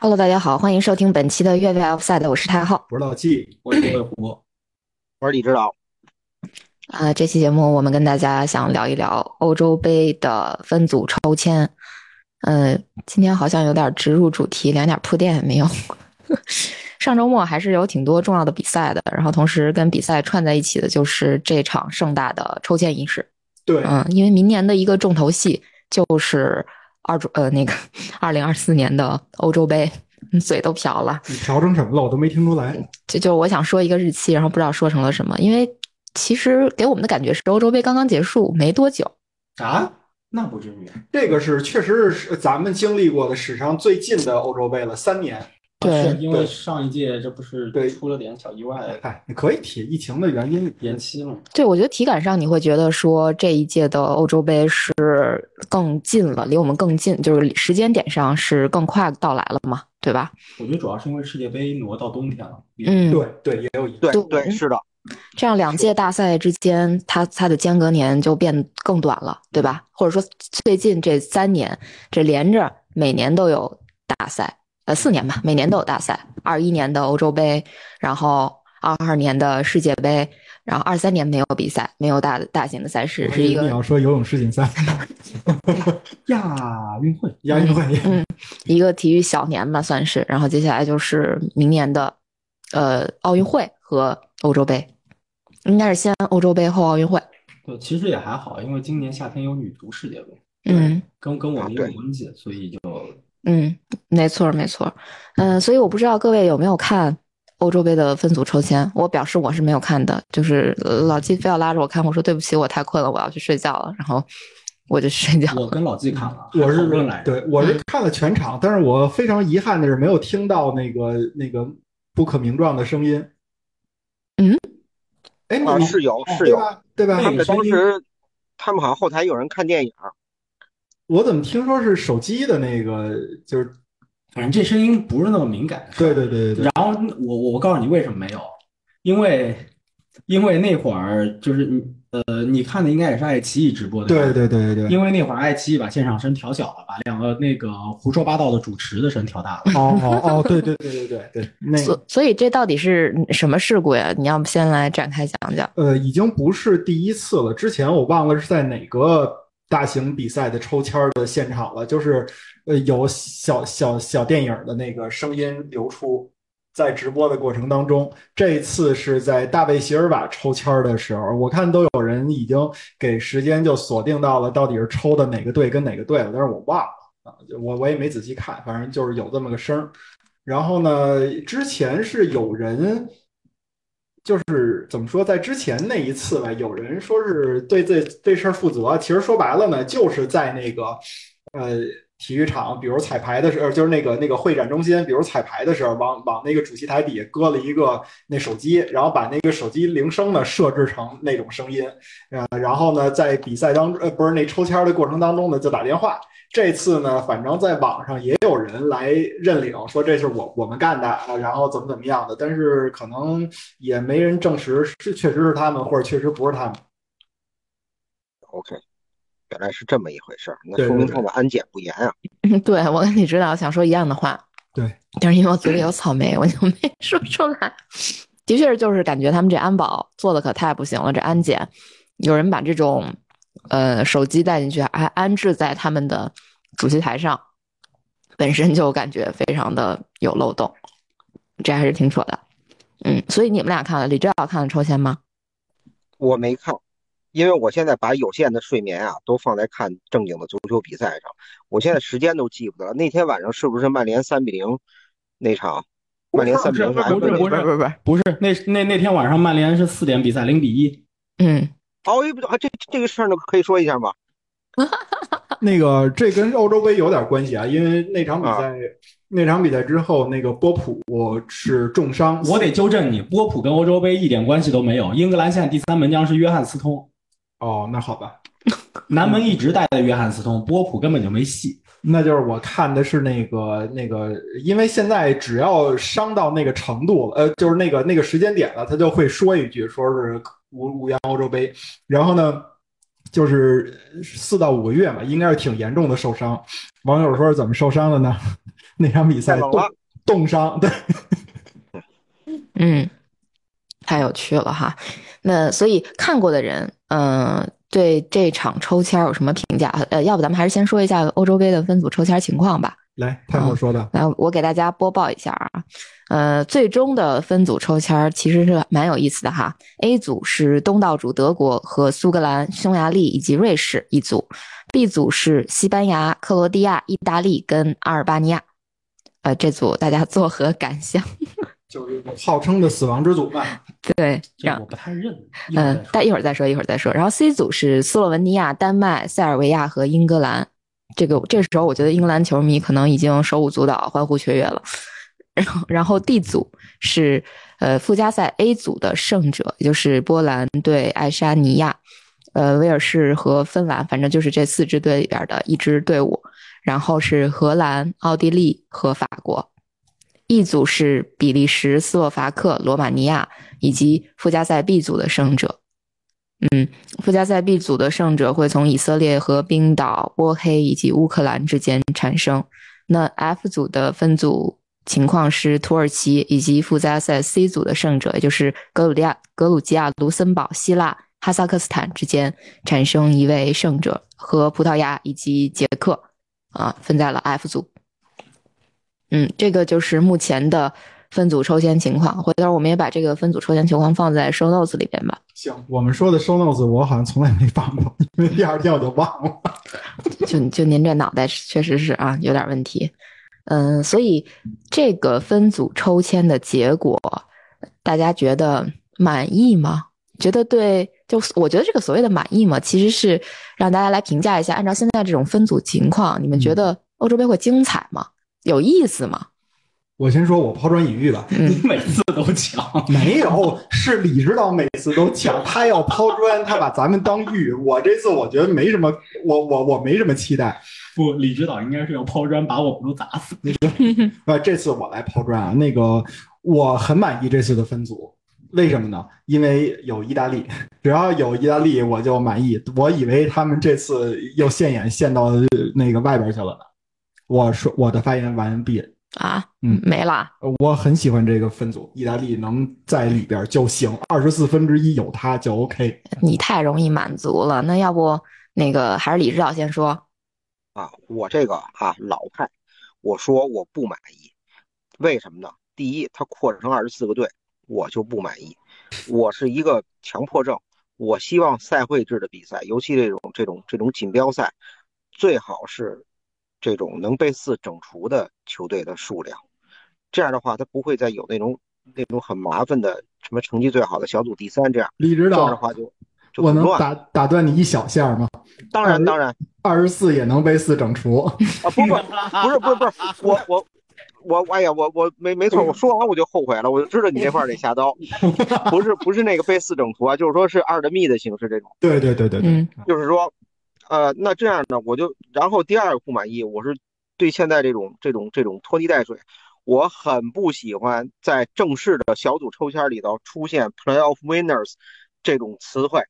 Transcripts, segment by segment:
Hello，大家好，欢迎收听本期的越位 Offside，我是太浩。我是老纪，我是魏胡，我是李指导。啊、这期节目我们跟大家想聊一聊欧洲杯的分组抽签。呃，今天好像有点直入主题，连点铺垫也没有。上周末还是有挺多重要的比赛的，然后同时跟比赛串在一起的就是这场盛大的抽签仪式。对，嗯，因为明年的一个重头戏就是二主呃那个二零二四年的欧洲杯，嗯嘴都瓢了。你调成什么了？我都没听出来。就就是我想说一个日期，然后不知道说成了什么，因为其实给我们的感觉是欧洲杯刚刚结束没多久。啊？那不至于。这个是确实是咱们经历过的史上最近的欧洲杯了，三年。对是因为上一届这不是对出了点小意外，哎，你可以提疫情的原因延期了。对，我觉得体感上你会觉得说这一届的欧洲杯是更近了，离我们更近，就是时间点上是更快到来了嘛，对吧？我觉得主要是因为世界杯挪到冬天了。嗯，对对也有影响。对对对，是的，这样两届大赛之间，它它的间隔年就变更短了，对吧？或者说最近这三年，这连着每年都有大赛，呃，四年吧，每年都有大赛。二一年的欧洲杯，然后二二年的世界杯，然后二三年没有比赛，没有大大型的赛事，是一个你要说游泳世锦赛、亚运会，亚运会，嗯一个体育小年吧，算是。然后接下来就是明年的呃奥运会和欧洲杯，应该是先欧洲杯后奥运会。对，其实也还好，因为今年夏天有女足世界杯，嗯。跟跟我们也有关系，所以就嗯，没错没错儿，嗯、所以我不知道各位有没有看欧洲杯的分组抽签，我表示我是没有看的，就是呃老季非要拉着我看，我说对不起，我太困了，我要去睡觉了，然后我就睡觉。我跟老季看了，我是论来。对我是看了全场，但是我非常遗憾的是没有听到那个那个不可名状的声音。嗯，哎，啊，你是有是有，对吧？对吧？他们那个当时他们好像后台有人看电影，我怎么听说是手机的那个，就是反正这声音不是那么敏感。对对对对对，然后我我我告诉你为什么没有，因为因为那会儿就是你呃你看的应该也是爱奇艺直播的，对对对对对。因为那会儿爱奇艺把现场声调小了，把两个那个胡说八道的主持的声调大了。哦哦哦，对对对对对对，那所所以这到底是什么事故呀？你要不先来展开讲讲？呃，已经不是第一次了。之前我忘了是在哪个大型比赛的抽签的现场了，就是呃有小小小电影的那个声音流出，在直播的过程当中。这次是在大卫席尔瓦抽签的时候，我看都有人已经给时间就锁定到了到底是抽的哪个队跟哪个队了，但是我忘了啊，我我也没仔细看，反正就是有这么个声。然后呢，之前是有人就是怎么说，在之前那一次吧，有人说是对这这事儿负责。其实说白了呢，就是在那个呃体育场，比如彩排的时候，就是那个那个会展中心，比如彩排的时候，往往那个主席台底下搁了一个那手机，然后把那个手机铃声呢设置成那种声音，呃，然后呢在比赛当呃不是那抽签的过程当中呢就打电话。这次呢，反正在网上也有人来认领，说这是我我们干的啊，然后怎么怎么样的，但是可能也没人证实是确实是他们，或者确实不是他们。OK，原来是这么一回事儿，那说明他们安检不严啊。对我跟你知道想说一样的话，对，但是因为我嘴里有草莓，我就没说出来。的确是，就是感觉他们这安保做的可太不行了，这安检有人把这种呃手机带进去，还安置在他们的主席台上，本身就感觉非常的有漏洞，这还是挺扯的。嗯，所以你们俩看了，李指导看了抽签吗？我没看，因为我现在把有限的睡眠啊都放在看正经的足球比赛上，我现在时间都记不得了。那天晚上是不是曼联三比零那场？曼联三比零不是不是不是不是，不是那那那天晚上曼联是四点比赛零比一，嗯，哦，哎不这这个事儿呢可以说一下吗？那个这跟欧洲杯有点关系啊，因为那场比赛、那场比赛之后，那个波普是重伤，我得纠正你，波普跟欧洲杯一点关系都没有。英格兰现在第三门将是约翰斯通，哦，那好吧，南门一直带的约翰斯通，波普根本就没戏。那就是我看的是那个那个，因为现在只要伤到那个程度了，呃，就是那个那个时间点了，他就会说一句，说是无无缘欧洲杯。然后呢，就是四到五个月嘛，应该是挺严重的受伤。网友说是怎么受伤的呢？那场比赛冻冻伤，对，嗯，太有趣了哈。那所以看过的人，嗯、对这场抽签儿有什么评价？呃，要不咱们还是先说一下欧洲杯的分组抽签情况吧。来，太后说的，来，我给大家播报一下啊，呃，最终的分组抽签儿其实是蛮有意思的哈。A 组是东道主德国和苏格兰、匈牙利以及瑞士一组，B 组是西班牙、克罗地亚、意大利跟阿尔巴尼亚。呃，这组大家作何感想？就是号称的死亡之组吧。对，这样我不太认。嗯再，说但一会儿再说，一会儿再说。然后 C 组是斯洛文尼亚、丹麦、塞尔维亚和英格兰。这个这时候，我觉得英格兰球迷可能已经手舞足蹈、欢呼雀跃了。然后，然后 D 组是呃附加赛 A 组的胜者，也就是波兰对爱沙尼亚，呃威尔士和芬兰，反正就是这四支队里边的一支队伍。然后是荷兰、奥地利和法国。E 组是比利时、斯洛伐克、罗马尼亚以及附加赛 B 组的胜者。嗯，附加赛 B 组的胜者会从以色列和冰岛、波黑以及乌克兰之间产生。那 F 组的分组情况是土耳其以及附加赛 C 组的胜者，也就是格鲁利亚、格鲁吉亚、卢森堡、希腊、哈萨克斯坦之间产生一位胜者，和葡萄牙以及捷克啊分在了 F 组。嗯，这个就是目前的分组抽签情况。回头我们也把这个分组抽签情况放在 show notes 里边吧。行，我们说的 show notes 我好像从来没放过，因为第二天我就忘了。就就您这脑袋确实是啊有点问题，嗯，所以这个分组抽签的结果，大家觉得满意吗？觉得对，就我觉得这个所谓的满意嘛，其实是让大家来评价一下，按照现在这种分组情况，你们觉得欧洲杯会精彩吗？有意思吗？我先说我抛砖引玉吧，嗯你每次都抢，没有，是李指导每次都抢，他要抛砖，他把咱们当玉。我这次我觉得没什么，我我我没什么期待。不，李指导应该是要抛砖把我们都砸死。呃，这次我来抛砖啊，那个我很满意这次的分组，为什么呢？因为有意大利，只要有意大利我就满意。我以为他们这次又现眼现到那个外边去了呢。我说我的发言完毕，啊，嗯没了，我很喜欢这个分组，意大利能在里边就行，二十四分之一有他就 OK。你太容易满足了。那要不那个还是李指导先说？啊，我这个啊老派，我说我不满意，为什么呢？第一，他扩成二十四个队，我就不满意。我是一个强迫症，我希望赛会制的比赛，尤其这种这种这种锦标赛，最好是这种能被四整除的球队的数量，这样的话，他不会再有那种那种很麻烦的什么成绩最好的小组第三这样，李指这样的导，话就就我能。打打断你一小下吗？当然当然二十四也能被四整除。啊，不不不是不是不是，我我我哎呀，我我没没错，我说完我就后悔了，我就知道你这块得下刀，不是不是那个被四整除啊，就是说是二的幂的形式这种，对对对对对，嗯就是说，呃，那这样呢，我就然后第二个不满意，我是对现在这种这种这种拖泥带水，我很不喜欢在正式的小组抽签里头出现 playoff winners 这种词汇。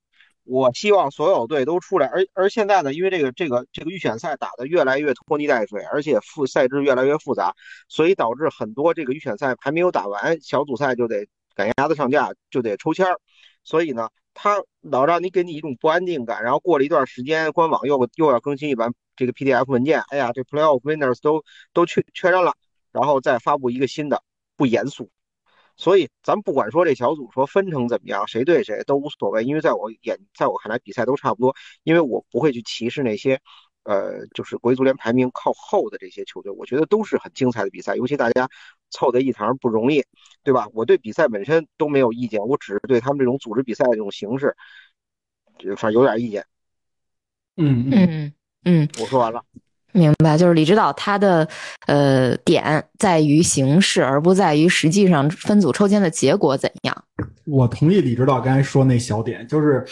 我希望所有队都出来，而而现在呢，因为这个这个这个预选赛打得越来越拖泥带水，而且复赛制越来越复杂，所以导致很多这个预选赛还没有打完，小组赛就得赶鸭子上架，就得抽签儿。所以呢，它老让你给你一种不安定感，然后过了一段时间，官网又又要更新一版这个 PDF 文件，哎呀，这 Playoff Winners 都都确确认了，然后再发布一个新的，不严肃。所以咱不管说这小组说分成怎么样，谁对谁都无所谓，因为在我眼，在我看来比赛都差不多，因为我不会去歧视那些，呃，就是国际足联排名靠后的这些球队，我觉得都是很精彩的比赛，尤其大家凑在一堂不容易，对吧？我对比赛本身都没有意见，我只是对他们这种组织比赛的这种形式，这反正有点意见。嗯嗯，嗯嗯，我说完了。明白，就是李指导他的呃点在于形式，而不在于实际上分组抽签的结果怎样。我同意李指导刚才说那小点，就是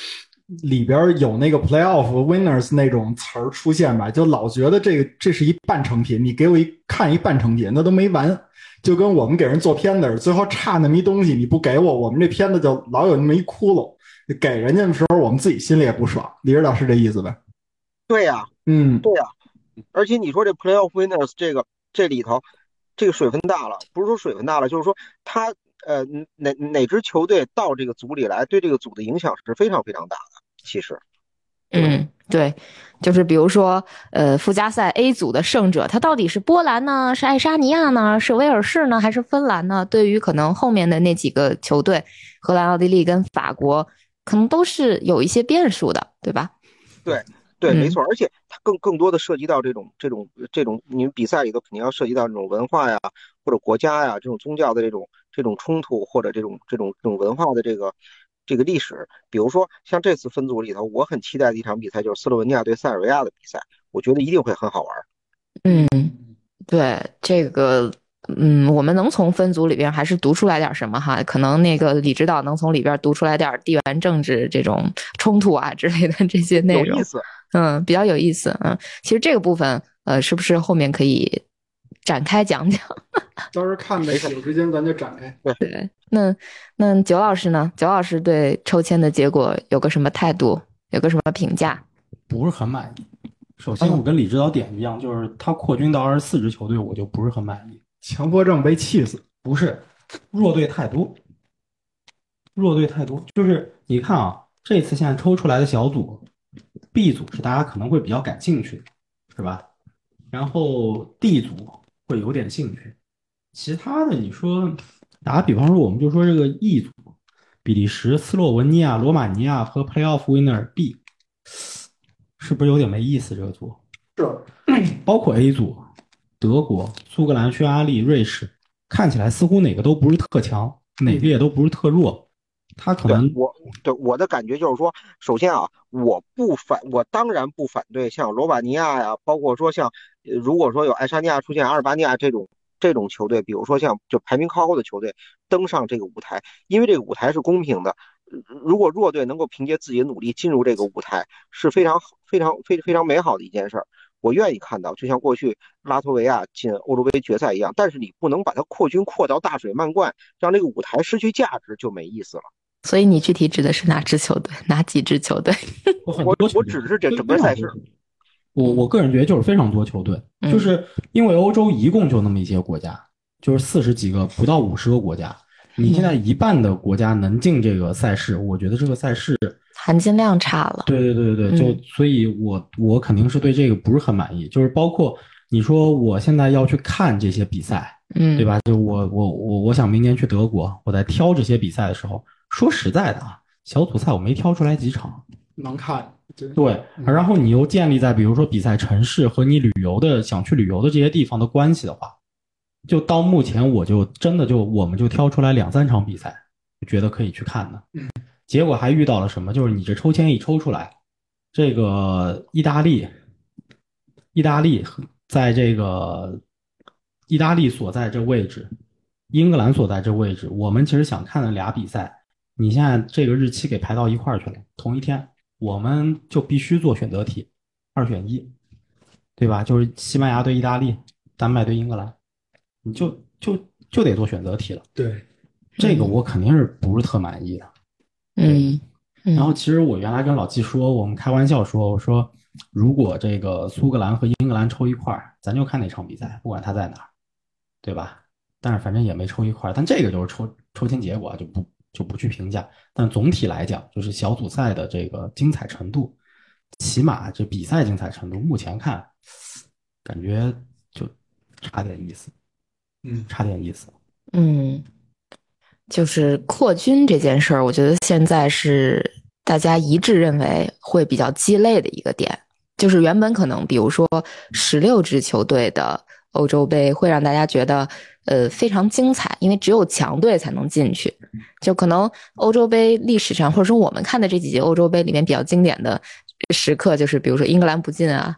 里边有那个 playoff winners 那种词儿出现吧，就老觉得这个这是一半成品，你给我一看一半成品，那都没完。就跟我们给人做片子，最后差那么一东西，你不给我，我们这片子就老有那么一窟窿。给人家的时候，我们自己心里也不爽。李指导是这意思呗？对呀、嗯，对呀、而且你说这 Playoff Winners 这个这里头，这个水分大了，不是说水分大了，就是说他呃哪哪支球队到这个组里来，对这个组的影响是非常非常大的。其实，嗯，对，就是比如说，呃，附加赛 A 组的胜者，他到底是波兰呢，是爱沙尼亚呢，是威尔士呢，还是芬兰呢？对于可能后面的那几个球队，荷兰、奥地利跟法国，可能都是有一些变数的，对吧？对。对，嗯没错，而且它更更多的涉及到这种这种这种，你们比赛里头肯定要涉及到这种文化呀，或者国家呀，这种宗教的这种这种冲突，或者这种这种这种文化的这个这个历史。比如说像这次分组里头，我很期待的一场比赛就是斯洛文尼亚对塞尔维亚的比赛，我觉得一定会很好玩。嗯，对这个，嗯，我们能从分组里边还是读出来点什么哈？可能那个李指导能从里边读出来点地缘政治这种冲突啊之类的这些内容有意，思，嗯，比较有意思。嗯，其实这个部分，呃，是不是后面可以展开讲讲？到时候看呗，有时间咱就展开。对，那那九老师呢？九老师对抽签的结果有个什么态度？有个什么评价？不是很满意。首先，我跟李指导点一样，就是他扩军到二十四支球队，我就不是很满意。强迫症被气死，不是弱队太多，弱队太多。就是你看啊，这次现在抽出来的小组，B 组是大家可能会比较感兴趣的，是吧？然后 D 组会有点兴趣，其他的你说，打个比方说，我们就说这个 E 组，比利时、斯洛文尼亚、罗马尼亚和 Playoff Winner B，是不是有点没意思？这个组是 包括 A 组，德国、苏格兰、匈牙利、瑞士，看起来似乎哪个都不是特强，哪个也都不是特弱。他可能对我对我的感觉就是说，首先啊，我不反，我当然不反对像罗马尼亚呀，包括说像，呃如果说有爱沙尼亚出现阿尔巴尼亚这种这种球队，比如说像就排名靠后的球队登上这个舞台，因为这个舞台是公平的。呃如果弱队能够凭借自己的努力进入这个舞台，是非常非常非非常美好的一件事儿。我愿意看到，就像过去拉脱维亚进欧洲杯决赛一样，但是你不能把它扩军扩到大水漫灌，让这个舞台失去价值，就没意思了。所以你具体指的是哪支球队？哪几支球队？我很我多我指的是这整个赛事。我我个人觉得就是非常多球队，嗯就是因为欧洲一共就那么一些国家，就是四十几个，不到五十个国家。你现在一半的国家能进这个赛事，我觉得这个赛事，含金量差了。对对对对对，嗯就所以我我肯定是对这个不是很满意。就是包括你说我现在要去看这些比赛，嗯，对？吧？就我我我我想明年去德国，我在挑这些比赛的时候，说实在的啊，小组赛我没挑出来几场。能看。对然后你又建立在比如说比赛城市和你旅游的想去旅游的这些地方的关系的话，就到目前我就真的就我们就挑出来两三场比赛，觉得可以去看的。嗯，结果还遇到了什么？就是你这抽签一抽出来，这个意大利，意大利和在这个意大利所在这位置，英格兰所在这位置，我们其实想看的俩比赛，你现在这个日期给排到一块儿去了，同一天，我们就必须做选择题，二选一，对吧？就是西班牙对意大利，丹麦对英格兰，你就就就得做选择题了。对，这个我肯定是不是特满意的。嗯，嗯然后其实我原来跟老季说，我们开玩笑说，我说如果这个苏格兰和英格兰抽一块儿，咱就看哪场比赛，不管他在哪儿，对吧？但是反正也没抽一块儿，但这个就是抽抽签结果啊就不就不去评价。但总体来讲，就是小组赛的这个精彩程度，起码这比赛精彩程度，目前看感觉就差点意思，嗯，差点意思。嗯，就是扩军这件事儿，我觉得现在是大家一致认为会比较鸡肋的一个点。就是原本可能，比如说十六支球队的欧洲杯会让大家觉得，呃，非常精彩，因为只有强队才能进去。就可能欧洲杯历史上，或者说我们看的这几届欧洲杯里面比较经典的时刻，就是比如说英格兰不进啊，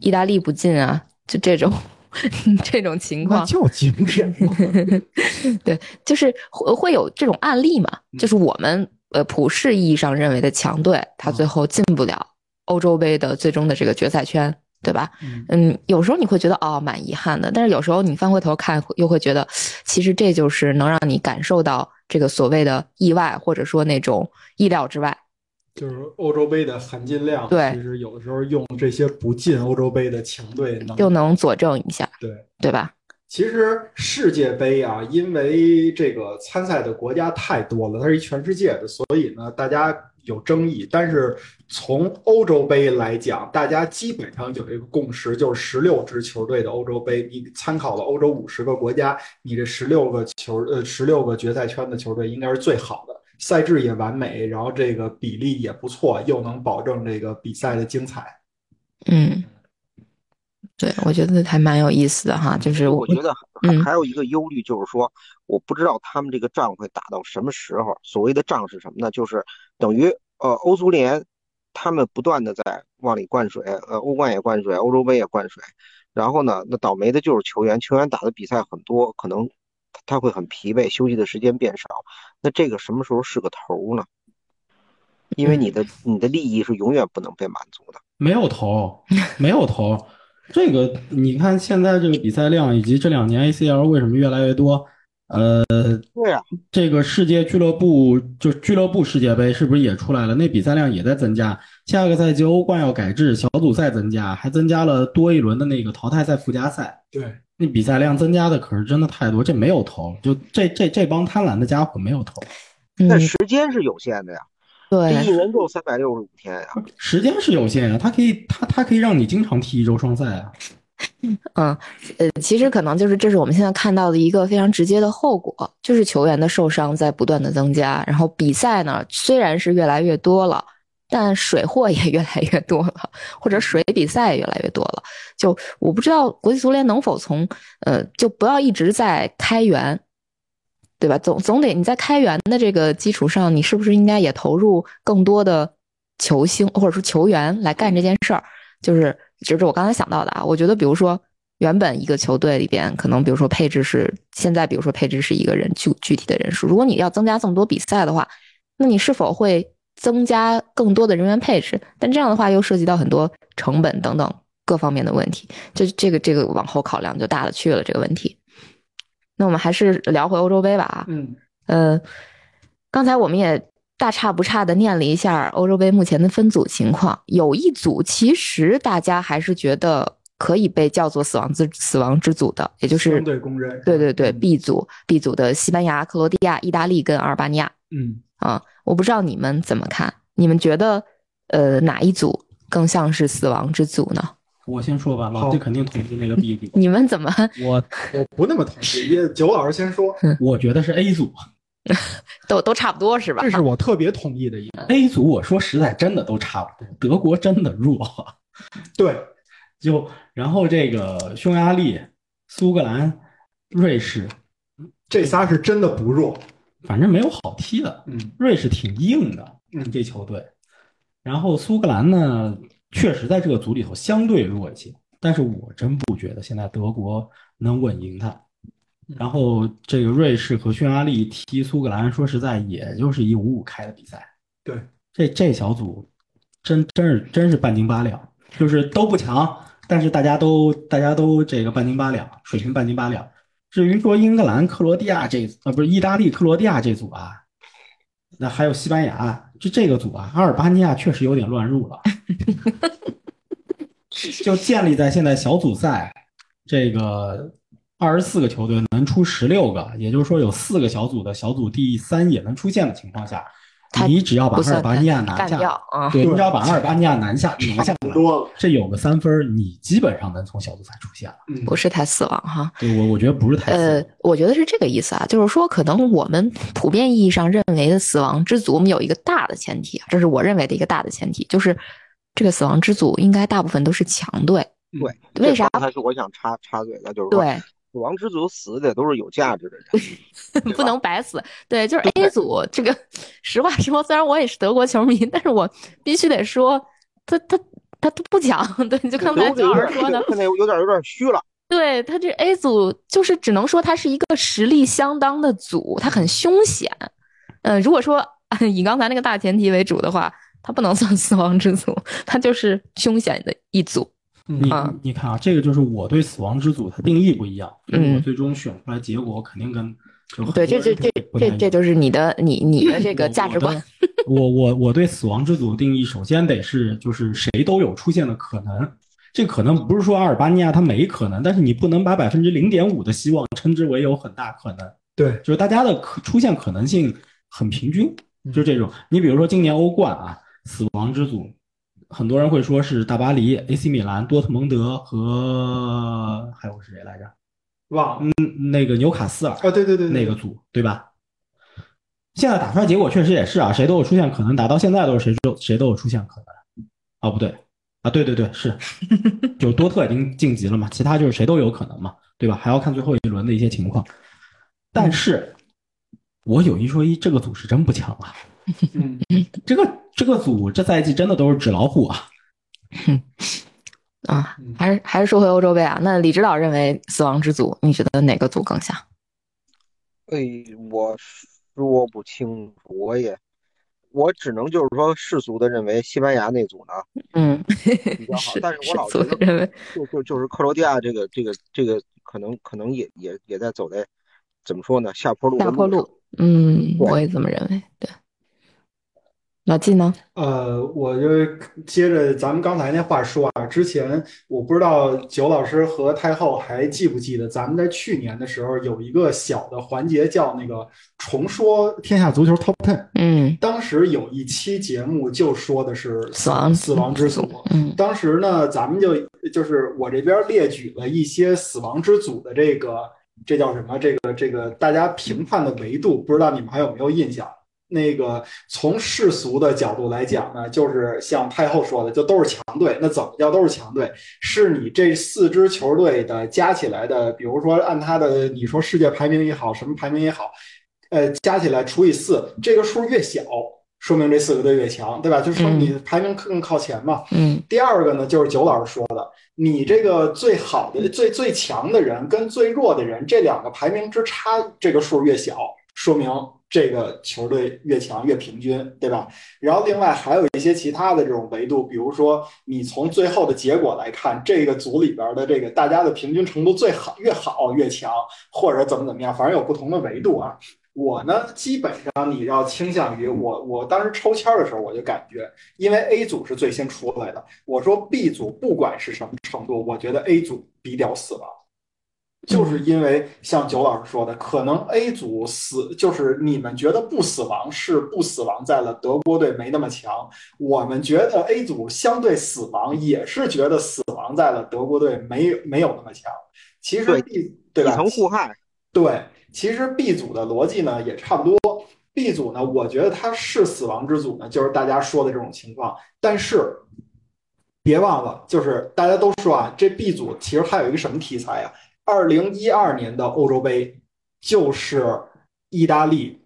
意大利不进啊，就这种 这种情况那。叫经典吗？对，就是会会有这种案例嘛，就是我们呃普世意义上认为的强队，他最后进不了欧洲杯的最终的这个决赛圈，对吧？嗯嗯，有时候你会觉得哦蛮遗憾的，但是有时候你翻回头看，又会觉得其实这就是能让你感受到这个所谓的意外，或者说那种意料之外。就是欧洲杯的含金量，对其实有的时候用这些不进欧洲杯的强队能又能佐证一下，对，对吧？其实世界杯啊，因为这个参赛的国家太多了，它是一全世界的，所以呢，大家有争议。但是从欧洲杯来讲，大家基本上有一个共识，就是十六支球队的欧洲杯，你参考了欧洲五十个国家，你这十六个球呃十六个决赛圈的球队应该是最好的，赛制也完美，然后这个比例也不错，又能保证这个比赛的精彩。嗯，对，我觉得还蛮有意思的哈，就是我觉得还有一个忧虑，就是说，我不知道他们这个仗会打到什么时候。所谓的仗是什么呢？就是等于呃，欧足联他们不断的在往里灌水，呃，欧冠也灌水，欧洲杯也灌水。然后呢，那倒霉的就是球员，球员打的比赛很多，可能他会很疲惫，休息的时间变少。那这个什么时候是个头呢？因为你的你的利益是永远不能被满足的。没有头，没有头。这个你看现在这个比赛量以及这两年 ACL 为什么越来越多？呃，对啊，这个世界俱乐部就俱乐部世界杯是不是也出来了？那比赛量也在增加。下个赛季欧冠要改制，小组赛增加，还增加了多一轮的那个淘汰赛附加赛。对，那比赛量增加的可是真的太多，这没有头，就这这这帮贪婪的家伙没有头。但嗯，时间是有限的呀，这一对，年就三百六十五天呀。时间是有限啊，它可以它它可以让你经常踢一周双赛啊。嗯，呃，其实可能就是这是我们现在看到的一个非常直接的后果，就是球员的受伤在不断的增加，然后比赛呢虽然是越来越多了，但水货也越来越多了，或者水比赛也越来越多了。就我不知道国际足联能否从呃，就不要一直在开源，对吧？总总得你在开源的这个基础上，你是不是应该也投入更多的球星或者说球员来干这件事儿？就是这是我刚才想到的啊。我觉得，比如说原本一个球队里边，可能比如说配置是现在，比如说配置是一个人具具体的人数。如果你要增加这么多比赛的话，那你是否会增加更多的人员配置？但这样的话又涉及到很多成本等等各方面的问题，这这个这个往后考量就大了去了这个问题。那我们还是聊回欧洲杯吧啊。嗯，呃，刚才我们也大差不差的念了一下欧洲杯目前的分组情况，有一组其实大家还是觉得可以被叫做死亡之死亡之组的，也就是相对公认。对对对嗯 B 组 B 组的西班牙、克罗地亚、意大利跟阿尔巴尼亚嗯，啊，我不知道你们怎么看，你们觉得呃哪一组更像是死亡之组呢？我先说吧，老好弟肯定同意那个 B 组，你们怎么我我不那么同意。也九老师先说，我觉得是 A 组。都都差不多是吧？这是我特别同意的一个。A 组我说实在真的都差不多，德国真的弱。对，就然后这个匈牙利、苏格兰、瑞士，这仨是真的不弱。反正没有好踢的。嗯瑞士挺硬的，嗯这球队。然后苏格兰呢，确实在这个组里头相对弱一些，但是我真不觉得现在德国能稳赢他。然后这个瑞士和匈牙利踢苏格兰，说实在也就是一五五开的比赛。对，这这小组真真是真是半斤八两，就是都不强，但是大家都大家都这个半斤八两，水平半斤八两。至于说英格兰、克罗地亚这啊不是意大利、克罗地亚这组啊，那还有西班牙，就这个组啊，阿尔巴尼亚确实有点乱入了。就建立在现在小组赛这个二十四个球队能出十六个，也就是说有四个小组的小组第三也能出现的情况下，你只要把阿尔巴尼亚拿下，掉啊？对，你只要把阿尔巴尼亚拿下拿下，不多了。这有个三分，你基本上能从小组赛出现了。嗯，不是太死亡哈。对我，我觉得不是太呃，我觉得是这个意思啊，就是说，可能我们普遍意义上认为的死亡之组，我们有一个大的前提啊，这是我认为的一个大的前提，就是这个死亡之组应该大部分都是强队。对，为啥这刚才是我想插插嘴的，就是，对，死亡之组死的都是有价值的人，不能白死。对，就是 A 组这个，实话实说，虽然我也是德国球迷，但是我必须得说，他他他他不强。对，就刚才焦有点老师说的，现在有点有点虚了。对他这 A 组就是只能说他是一个实力相当的组，他很凶险。嗯、如果说 以刚才那个大前提为主的话，他不能算死亡之组，他就是凶险的一组。你啊你看啊，这个就是我对死亡之组它定义不一样，我嗯最终选出来结果肯定跟就很对，这这这这这就是你的你你的这个价值观。我我我对死亡之组定义，首先得是就是谁都有出现的可能，这可能不是说阿尔巴尼亚它没可能，但是你不能把百分之零点五的希望称之为有很大可能。对，就是大家的可出现可能性很平均，就这种。你比如说今年欧冠啊，死亡之组，很多人会说是大巴黎、AC 米兰、多特蒙德和还有是谁来着？忘了嗯，那个纽卡斯尔啊，对对对，对那个组，对吧？现在打出来结果确实也是啊，谁都有出现可能，打到现在都是谁都谁都有出现可能。啊，不对啊，对对对，是，就多特已经晋级了嘛，其他就是谁都有可能嘛，对吧？还要看最后一轮的一些情况。但是，我有一说一，这个组是真不强啊。嗯，这个这个组这赛季真的都是纸老虎啊。啊嗯，还是还是说回欧洲杯啊？那李指导认为死亡之组，你觉得哪个组更像？哎，我说不清楚，我也，我只能就是说世俗的认为西班牙那组呢嗯，比较好，但是我老觉得认为就就就是克罗地亚这个这个这个可能可能也也也在走在怎么说呢下坡路下坡路。嗯，我也这么认为。对，老季呢？呃，我就接着咱们刚才那话说啊，之前我不知道九老师和太后还记不记得，咱们在去年的时候有一个小的环节叫那个重说天下足球 Top Ten，嗯当时有一期节目就说的是死亡死亡之组。嗯当时呢，咱们就就是我这边列举了一些死亡之组的这个这叫什么？这个这个大家评判的维度，不知道你们还有没有印象？那个从世俗的角度来讲呢，就是像太后说的，就都是强队。那怎么叫都是强队？是你这四支球队的加起来的，比如说按他的你说世界排名也好，什么排名也好，呃，加起来除以四，这个数越小，说明这四个队越强，对吧？就说你排名更靠前嘛。嗯第二个呢，就是九老师说的，你这个最好的、最最强的人跟最弱的人这两个排名之差，这个数越小，说明这个球队越强越平均，对吧？然后另外还有一些其他的这种维度，比如说你从最后的结果来看，这个组里边的这个大家的平均程度最好越好越强，或者怎么怎么样，反正有不同的维度啊。我呢，基本上你要倾向于我，我当时抽签的时候我就感觉，因为 A 组是最先出来的，我说 B 组不管是什么程度，我觉得 A 组比较死亡，就是因为像九老师说的，可能 A 组死就是你们觉得不死亡是不死亡在了德国队没那么强，我们觉得 A 组相对死亡也是觉得死亡在了德国队没没有那么强。其实对 B 对吧？互害，对，其实 B 组的逻辑呢也差不多。B 组呢，我觉得它是死亡之组呢，就是大家说的这种情况。但是别忘了，就是大家都说啊，这 B 组其实还有一个什么题材啊？二零一二年的欧洲杯就是意大利、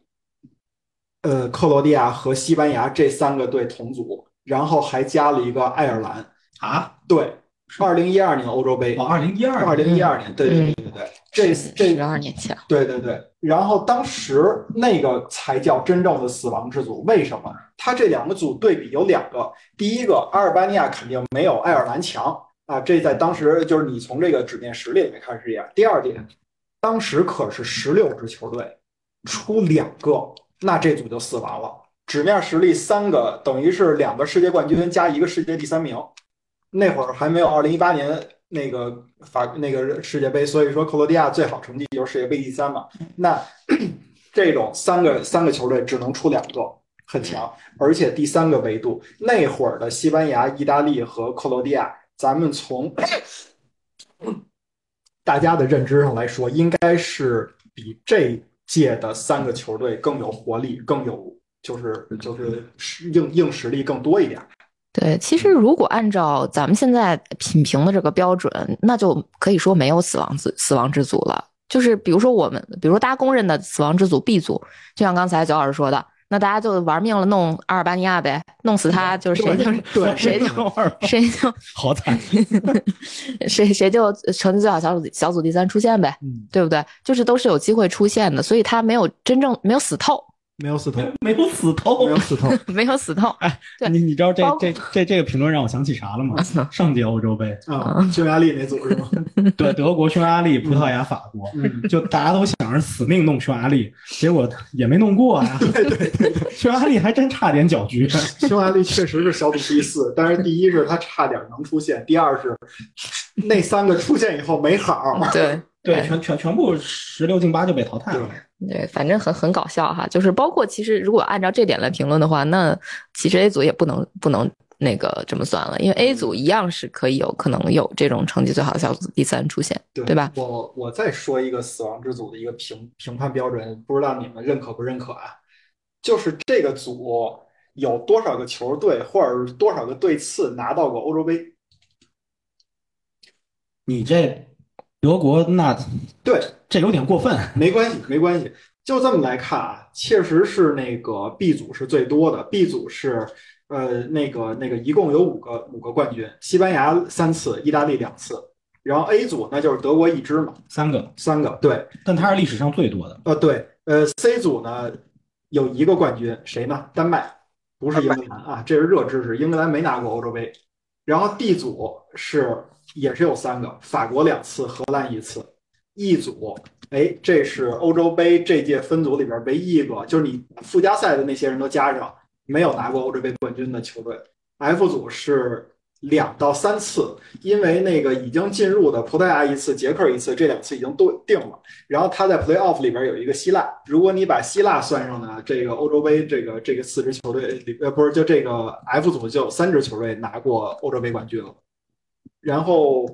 呃克罗地亚和西班牙这三个队同组，然后还加了一个爱尔兰。啊，对，二零一二年欧洲杯哦，，二零一二，二零一二年，对对对对对，这这十二年前，对对对，然后当时那个才叫真正的死亡之组。为什么？它这两个组对比有两个，第一个阿尔巴尼亚肯定没有爱尔兰强啊，这在当时就是你从这个纸面实力里面看是这样。第二点，当时可是十六支球队出两个，那这组就死亡了。纸面实力三个，等于是两个世界冠军加一个世界第三名。那会儿还没有二零一八年那个法那个世界杯，所以说克罗地亚最好成绩就是世界杯第三嘛。那 这种三个三个球队只能出两个，很强。而且第三个维度，那会儿的西班牙、意大利和克罗地亚，咱们从大家的认知上来说，应该是比这届的三个球队更有活力，更有就是就是硬硬实力更多一点。对，其实如果按照咱们现在品评的这个标准，那就可以说没有死亡之死亡之组了。就是比如说我们，比如说大家公认的死亡之组 B 组，就像刚才九老师说的，那大家就玩命了弄阿尔巴尼亚呗，弄死他就是谁就对谁就谁就好惨，谁谁就成绩最好小组小组第三出现呗，嗯，对不对？就是都是有机会出现的，所以他没有真正没有死透，没有死透，没有死透没有。死透。没有死透。哎你你知道这这这这个评论让我想起啥了吗？上届欧洲杯，啊，匈牙利那组是吗？对，德国、匈牙利、葡萄牙、法国，嗯，就大家都想着死命弄匈牙利，结果也没弄过啊。对对对对，匈牙利还真差点搅局。匈牙利确实是小组第四，但是第一是他差点能出现，第二是那三个出现以后没好。对对，全全全部十六进八就被淘汰了。对，反正很很搞笑哈。就是包括其实如果按照这点来评论的话，那其实 A 组也不能不能那个这么算了，因为 A 组一样是可以有可能有这种成绩最好的小组第三出现，对对吧？我我再说一个死亡之组的一个评评判标准，不知道你们认可不认可啊？就是这个组有多少个球队或者是多少个队次拿到过欧洲杯？你这德国那对，这有点过分。没关系，没关系。就这么来看啊，确实是那个 B 组是最多的。B 组是呃那个那个一共有五个五个冠军，西班牙三次，意大利两次。然后 A 组那就是德国一支嘛，三个，三个。对，但它是历史上最多的。呃对，呃 C 组呢有一个冠军，谁呢？丹麦，不是英格兰啊，这是热知识，英格兰没拿过欧洲杯。然后 D 组是也是有三个，法国两次，荷兰一次。E 组，哎，这是欧洲杯这届分组里边唯一一个，就是你附加赛的那些人都加上，没有拿过欧洲杯冠军的球队。F 组是两到三次，因为那个已经进入的葡萄牙一次，捷克一次，这两次已经都定了。然后他在 Playoff 里边有一个希腊，如果你把希腊算上呢，这个欧洲杯这个这个四支球队里，呃，不是就这个 F 组就有三支球队拿过欧洲杯冠军了。然后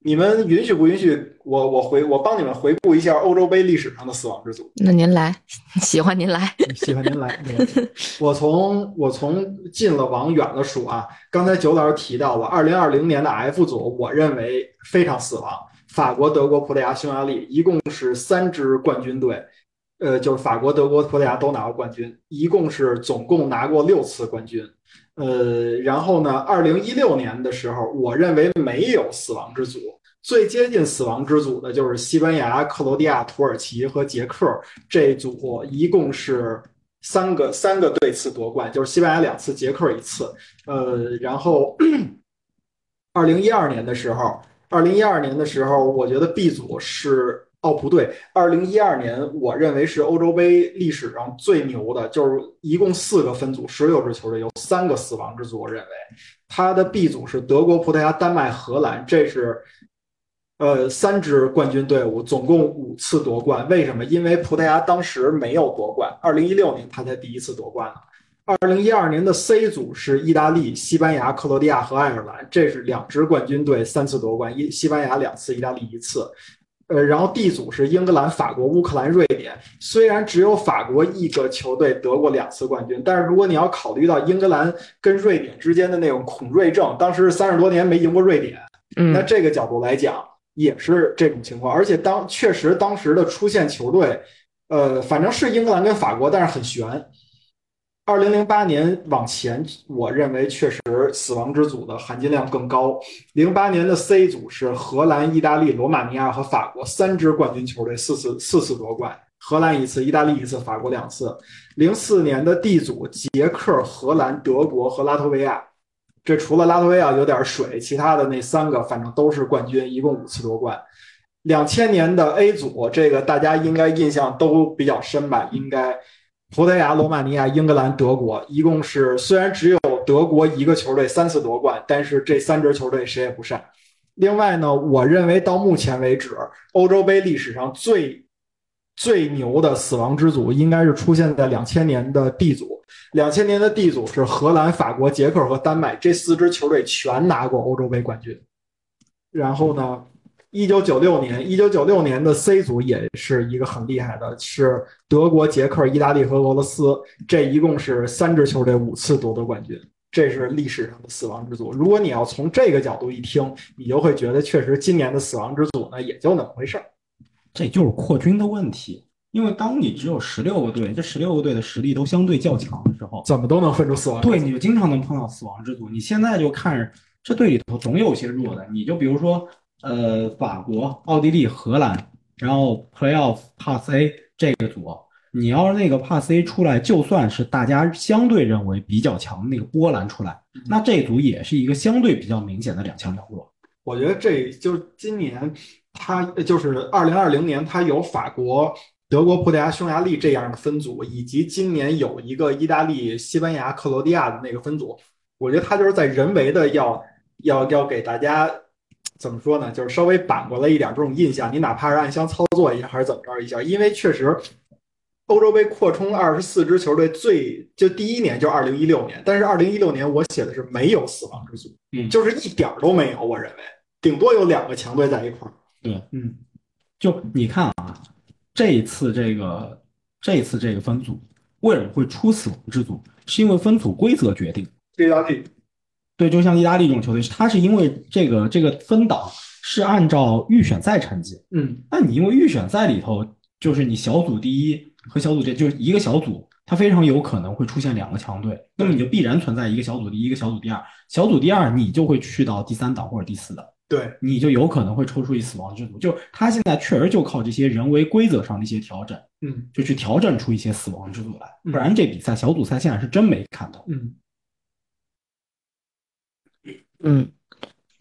你们允许不允许我我回我帮你们回顾一下欧洲杯历史上的死亡之组？那您来，喜欢您来。喜欢您来。我从我从近了往远了数啊，刚才九老师提到了二零二零年的 F 组，我认为非常死亡。法国、德国、葡萄牙、匈牙利，一共是三支冠军队，呃，就是法国、德国、葡萄牙都拿过冠军，一共是总共拿过六次冠军。呃，然后呢，二零一六年的时候，我认为没有死亡之组，最接近死亡之组的就是西班牙、克罗地亚、土耳其和捷克这组，一共是三个三个队次夺冠，就是西班牙两次，捷克一次。呃，然后二零一二年的时候，二零一二年的时候，我觉得 B 组是哦不对，二零一二年我认为是欧洲杯历史上最牛的，就是一共四个分组，十六支球队，有三个死亡之组。我认为它的 B 组是德国、葡萄牙、丹麦、荷兰，这是呃三支冠军队伍，总共五次夺冠。为什么？因为葡萄牙当时没有夺冠，二零一六年他才第一次夺冠了。二零一二年的 C 组是意大利、西班牙、克罗地亚和爱尔兰，这是两支冠军队三次夺冠，一西班牙两次，意大利一次。呃，然后 D 组是英格兰、法国、乌克兰、瑞典。虽然只有法国一个球队得过两次冠军，但是如果你要考虑到英格兰跟瑞典之间的那种恐瑞症，当时三十多年没赢过瑞典，那嗯，这个角度来讲也是这种情况。而且当确实当时的出现球队，呃，反正是英格兰跟法国，但是很悬。二零零八年往前，我认为确实死亡之组的含金量更高。零八年的 C 组是荷兰、意大利、罗马尼亚和法国三支冠军球队，四次四次夺冠，荷兰一次，意大利一次，法国两次。零四年的 D 组，捷克、荷兰、德国和拉脱维亚，这除了拉脱维亚有点水，其他的那三个反正都是冠军，一共五次夺冠。两千年的 A 组，这个大家应该印象都比较深吧？应该葡萄牙、罗马尼亚、英格兰、德国，一共是虽然只有德国一个球队三次夺冠，但是这三支球队谁也不善。另外呢，我认为到目前为止，欧洲杯历史上最最牛的死亡之组应该是出现在两千年的 D 组。两千年的 D 组是荷兰、法国、捷克和丹麦这四支球队全拿过欧洲杯冠军。然后呢，一九九六年，一九九六年的 C 组也是一个很厉害的，是德国、捷克、意大利和俄罗斯，这一共是三支球队五次夺得冠军。这是历史上的死亡之组。如果你要从这个角度一听，你就会觉得确实今年的死亡之组呢也就那么回事儿。这就是扩军的问题。因为当你只有十六个队，这十六个队的实力都相对较强的时候，怎么都能分出死亡之组。对，你就经常能碰到死亡之组。你现在就看这队里头总有些弱的，你就比如说，呃，法国、奥地利、荷兰，然后 Playoff Pass A 这个组，你要是那个 pasa 出来，就算是大家相对认为比较强的那个波兰出来，那这组也是一个相对比较明显的两强两弱。我觉得这就是今年他就是二零二零年，他有法国、德国、葡萄牙、匈牙利这样的分组，以及今年有一个意大利、西班牙、克罗地亚的那个分组。我觉得他就是在人为的要要要给大家怎么说呢？就是稍微扳过来一点这种印象。你哪怕是暗箱操作一下，还是怎么着一下，因为确实。欧洲杯扩充二十四支球队，最就第一年就二零一六年，但是二零一六年我写的是没有死亡之组，嗯就是一点儿都没有，我认为顶多有两个强队在一块儿。对，嗯，就你看啊，这一次这个这一次这个分组为什么会出死亡之组？是因为分组规则决定。意大利，对，就像意大利这种球队，它是因为这个这个分档是按照预选赛成绩，嗯那你因为预选赛里头就是你小组第一和小组第就是一个小组，它非常有可能会出现两个强队，那么你就必然存在一个小组第一，一个小组第二，小组第二你就会去到第三档或者第四档。对，你就有可能会抽出一死亡之组。就他现在确实就靠这些人为规则上的一些调整，嗯就去调整出一些死亡之组来，嗯不然这比赛小组赛现在是真没看头。嗯嗯，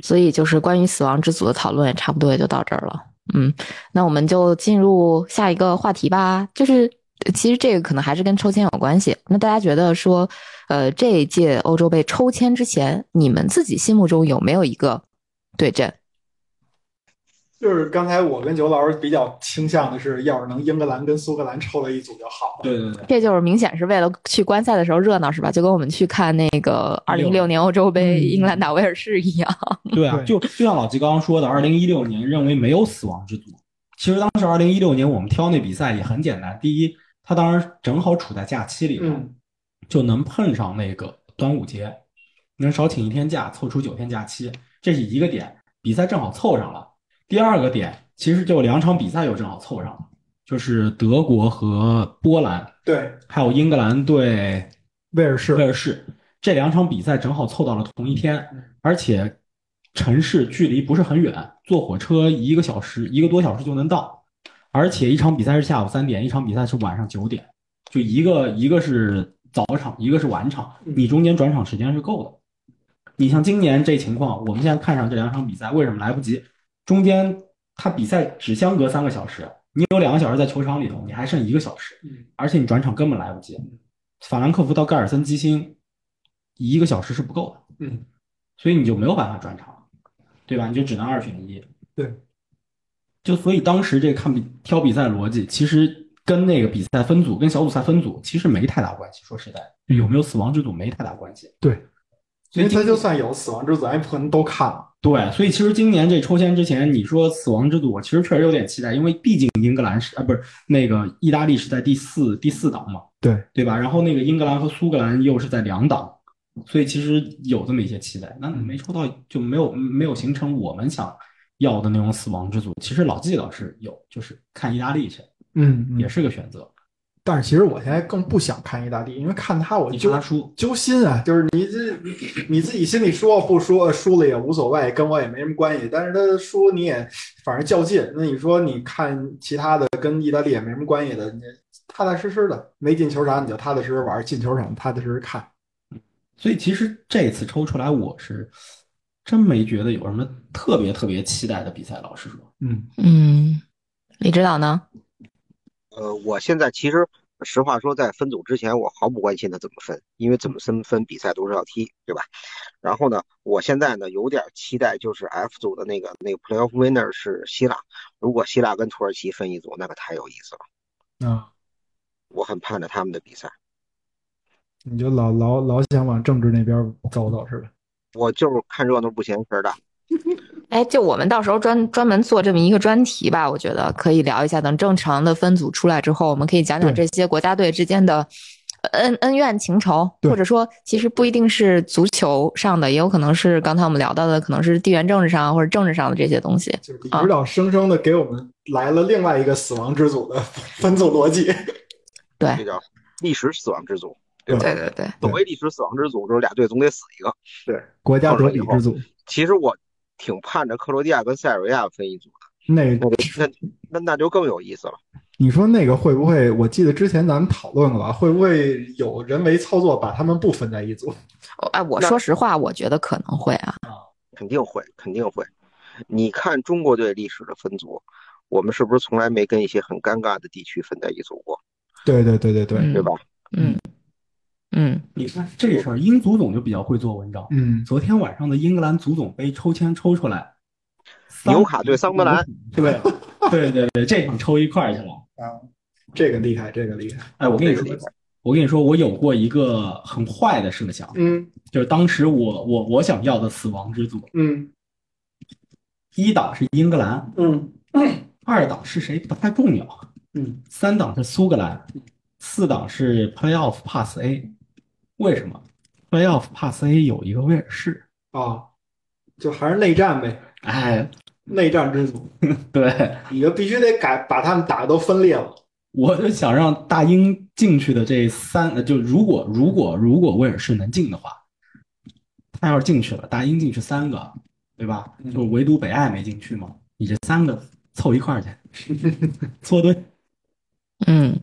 所以就是关于死亡之组的讨论也差不多也就到这儿了。嗯，那我们就进入下一个话题吧。就是其实这个可能还是跟抽签有关系。那大家觉得说，呃，这一届欧洲杯抽签之前，你们自己心目中有没有一个对阵？就是刚才我跟九老师比较倾向的是，要是能英格兰跟苏格兰抽了一组就好了。对对对，这就是明显是为了去观赛的时候热闹，是吧？就跟我们去看那个二零一六年欧洲杯嗯英格兰打威尔士一样。对啊，就就像老季刚刚说的，二零一六年认为没有死亡之组。其实当时二零一六年我们挑那比赛也很简单，第一，他当时正好处在假期里头，嗯就能碰上那个端午节，能少请一天假，凑出九天假期，这是一个点。比赛正好凑上了。第二个点，其实就两场比赛又正好凑上了，就是德国和波兰，对，还有英格兰对威尔士。威尔士。这两场比赛正好凑到了同一天，而且城市距离不是很远，坐火车一个小时一个多小时就能到，而且一场比赛是下午三点，一场比赛是晚上九点，就一个一个是早场，一个是晚场，你中间转场时间是够的。你像今年这情况，我们现在看上这两场比赛，为什么来不及？中间他比赛只相隔三个小时，你有两个小时在球场里头，你还剩一个小时，嗯而且你转场根本来不及。法兰克福到盖尔森基辛一个小时是不够的，嗯，所以你就没有办法转场，对吧？你就只能二选一。对，就所以当时这个看比挑比赛逻辑，其实跟那个比赛分组、跟小组赛分组其实没太大关系。说实在，有没有死亡之组没太大关系。对，因为所以他就算有死亡之组，咱也不可能都看了。对，所以其实今年这抽签之前，你说死亡之组，我其实确实有点期待，因为毕竟英格兰是啊，不是那个意大利是在第四第四档嘛，对，对吧？然后那个英格兰和苏格兰又是在两档，所以其实有这么一些期待。那没抽到就没有没有形成我们想要的那种死亡之组。其实老季倒是有，就是看意大利去嗯也是个选择。但是其实我现在更不想看意大利，因为看他我就揪心啊，就是你这你你自己心里说不说输了也无所谓，跟我也没什么关系。但是他输你也反正较劲。那你说你看其他的跟意大利也没什么关系的，你踏踏实实的没进球场你就踏踏实实玩，进球场踏踏实实看。所以其实这次抽出来，我是真没觉得有什么特别特别期待的比赛。老实说，嗯嗯，李指导呢？呃，我现在其实实话说，在分组之前，我毫不关心他怎么分，因为怎么分分比赛都是要踢，对吧？然后呢，我现在呢有点期待，就是 F 组的那个那个 Playoff Winner 是希腊，如果希腊跟土耳其分一组，那可太有意思了，啊，我很盼着他们的比赛。你就老老老想往政治那边走走是吧？我就是看热闹不嫌事儿大。哎，就我们到时候专专门做这么一个专题吧，我觉得可以聊一下。等正常的分组出来之后，我们可以讲讲这些国家队之间的恩恩怨情仇，或者说其实不一定是足球上的，也有可能是刚才我们聊到的，可能是地缘政治上或者政治上的这些东西。就是李指导生生的给我们来了另外一个死亡之组的分组逻辑。对这叫历史死亡之组。对对对对，所谓历史死亡之组，就是俩队总得死一个。对，国家德比之组，其实我挺盼着克罗地亚跟塞尔维亚分一组的，那那那那那就更有意思了。你说那个会不会？我记得之前咱们讨论过吧？会不会有人为操作把他们不分在一组？哎，我说实话，我觉得可能会啊。肯定会，肯定会。你看中国队历史的分组，我们是不是从来没跟一些很尴尬的地区分在一组过，对对对对对，嗯对吧？嗯嗯你看这事儿，英足总就比较会做文章。嗯，昨天晚上的英格兰足总杯抽签抽出来，纽卡对桑德兰，对对对对，这场抽一块去了。啊，这个厉害，这个厉害。哎，我跟你说我跟你说，我有过一个很坏的设想，嗯就是当时我我我想要的死亡之组，嗯一档是英格兰，嗯二档是谁不太重要，嗯三档是苏格兰，四档是 Playoff Pass A。为什么？Playoff Pass A 有一个威尔士，啊，就还是内战呗，哎，内战之组，对，你就必须得改，把他们打的都分裂了。我就想让大英进去的这三，呃就如果如果如果威尔士能进的话，他要是进去了，大英进去三个，对吧？嗯就唯独北爱没进去嘛，你这三个凑一块儿去，搓堆。嗯。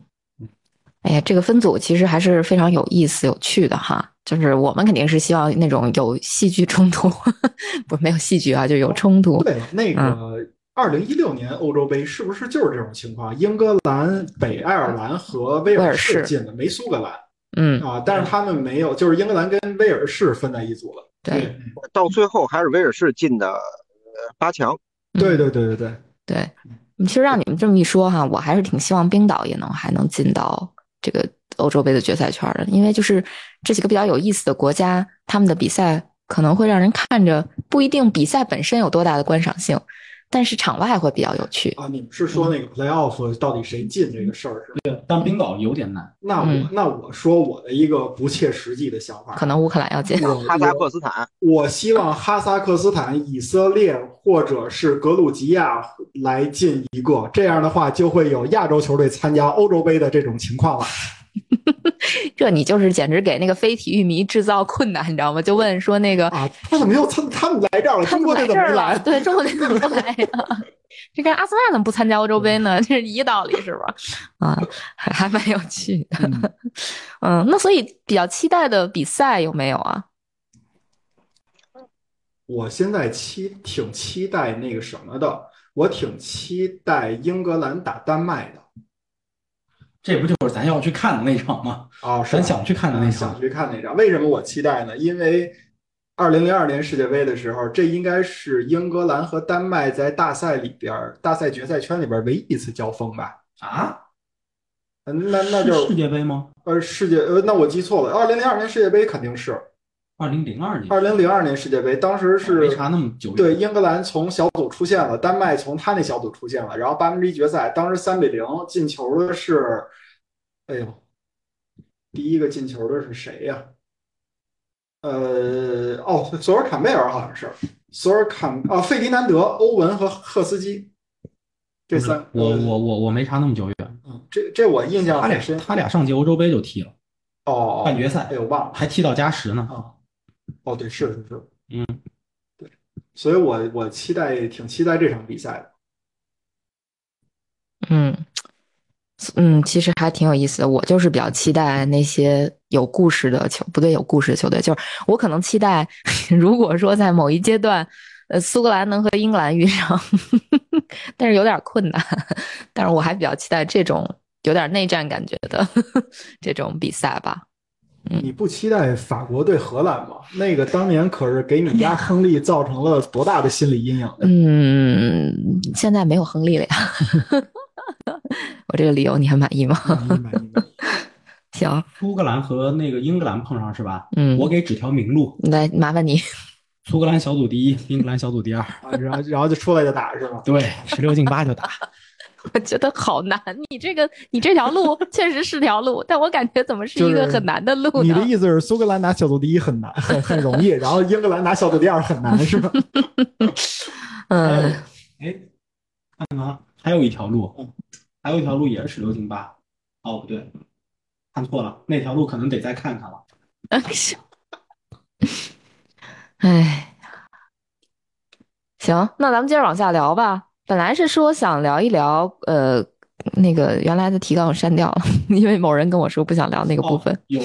哎呀，这个分组其实还是非常有意思、有趣的哈。就是我们肯定是希望那种有戏剧冲突，不是没有戏剧啊，就有冲突。对，那个二零一六年欧洲杯是不是就是这种情况？英格兰、北爱尔兰和威尔士进的，没苏格兰嗯，啊，但是他们没有，就是英格兰跟威尔士分在一组了。对到最后还是威尔士进的呃八强。对对对对对，对。其实让你们这么一说哈，我还是挺希望冰岛也能还能进到这个欧洲杯的决赛圈的，因为就是这几个比较有意思的国家，他们的比赛可能会让人看着不一定比赛本身有多大的观赏性，但是场外会比较有趣。啊，你们是说那个 playoff 到底谁进这个事儿是对？但冰岛有点难，那我嗯那我说我的一个不切实际的想法，可能乌克兰要进，我哈萨克斯坦，我希望哈萨克斯坦、以色列或者是格鲁吉亚来进一个，这样的话就会有亚洲球队参加欧洲杯的这种情况了。这你就是简直给那个非体育迷制造困难，你知道吗？就问说那个啊，他怎么又参？他们来这儿了，他中国队怎么没来？对，中国队怎么不来呀？这跟阿森纳怎么不参加欧洲杯呢？这是一个道理，是吧？啊，还还蛮有趣的。嗯，那所以比较期待的比赛有没有啊？我现在期挺期待那个什么的，我挺期待英格兰打丹麦的这不就是咱要去看的那场吗？哦，咱想去看的那场想。去看那场。为什么我期待呢？因为二零零二年世界杯的时候，这应该是英格兰和丹麦在大赛里边儿、大赛决赛圈里边儿唯一一次交锋吧。啊？嗯那那就是世界杯吗？呃世界呃，那我记错了，二零零二年世界杯肯定是二零零二年，二零零二年世界杯，当时是没查那么久。对，英格兰从小组出现了，丹麦从他那小组出现了，然后八分之一决赛，当时三比零进球的是，哎呦，第一个进球的是谁呀？呃，哦，索尔坎贝尔好像是索尔坎啊，费迪南德、欧文和赫斯基，这三我呃我我我没查那么久远。嗯，这这我印象他俩很深。他俩上届欧洲杯就踢了哦，半决赛哎，呦忘了还踢到加时呢。啊，哦对，是是是，嗯，对，所以我我期待挺期待这场比赛的。嗯嗯，其实还挺有意思的。我就是比较期待那些有故事的球，不对，有故事的球队。就是我可能期待，如果说在某一阶段，呃，苏格兰能和英格兰遇上，但是有点困难。但是我还比较期待这种有点内战感觉的 这种比赛吧。你不期待法国对荷兰吗？那个当年可是给你家亨利造成了多大的心理阴影？嗯，现在没有亨利了呀。我这个理由你还满意吗？满意满意 行，苏格兰和那个英格兰碰上是吧？嗯我给指条明路：来麻烦你。苏格兰小组第一，英格兰小组第二。啊，然后然后就出来就打是吧？对，十六进八就打。我觉得好难，你这个你这条路确实是条路，但我感觉怎么是一个很难的路呢？你的意思是苏格兰拿小组第一很难，很很容易，然后英格兰拿小组第二很难是吧？嗯，哎，看看，还有一条路嗯，还有一条路也是十六进八。哦，不对，看错了，那条路可能得再看看了。哎，行，那咱们接着往下聊吧。本来是说想聊一聊，呃，那个原来的提纲我删掉了，因为某人跟我说不想聊那个部分。哦有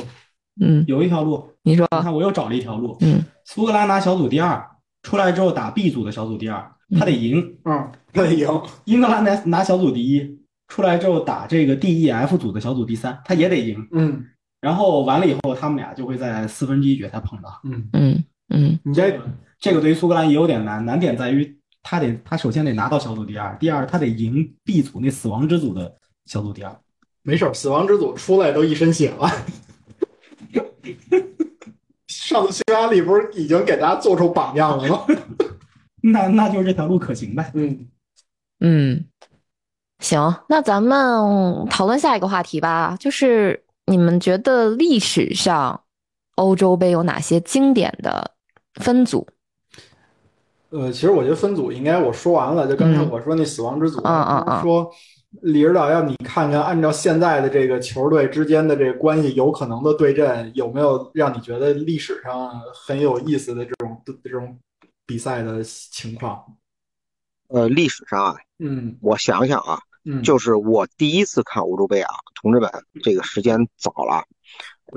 嗯，有一条路，你说，你看我又找了一条路，嗯苏格兰拿小组第二，出来之后打 B 组的小组第二，他得赢。嗯，他得赢。英格兰拿拿小组第一，出来之后打这个 D、E、F 组的小组第三，他也得赢。嗯然后完了以后，他们俩就会在四分之一决赛碰到。嗯，嗯嗯你这这个对于苏格兰也有点难，难点在于他得他首先得拿到小组第二，第二他得赢 B 组那死亡之组的小组第二。没事儿，死亡之组出来都一身血了。上次匈牙利不是已经给大家做出榜样了吗？那那就是这条路可行呗。嗯，嗯，行，那咱们讨论下一个话题吧，就是你们觉得历史上欧洲杯有哪些经典的分组？呃，其实我觉得分组应该我说完了，就刚才嗯我说那死亡之组，嗯嗯嗯说李指导要你看看，按照现在的这个球队之间的这个关系，有可能的对阵，有没有让你觉得历史上很有意思的这种这种比赛的情况？呃，历史上啊，嗯我想想啊，嗯，就是我第一次看欧洲杯啊，同志们，这个时间早了。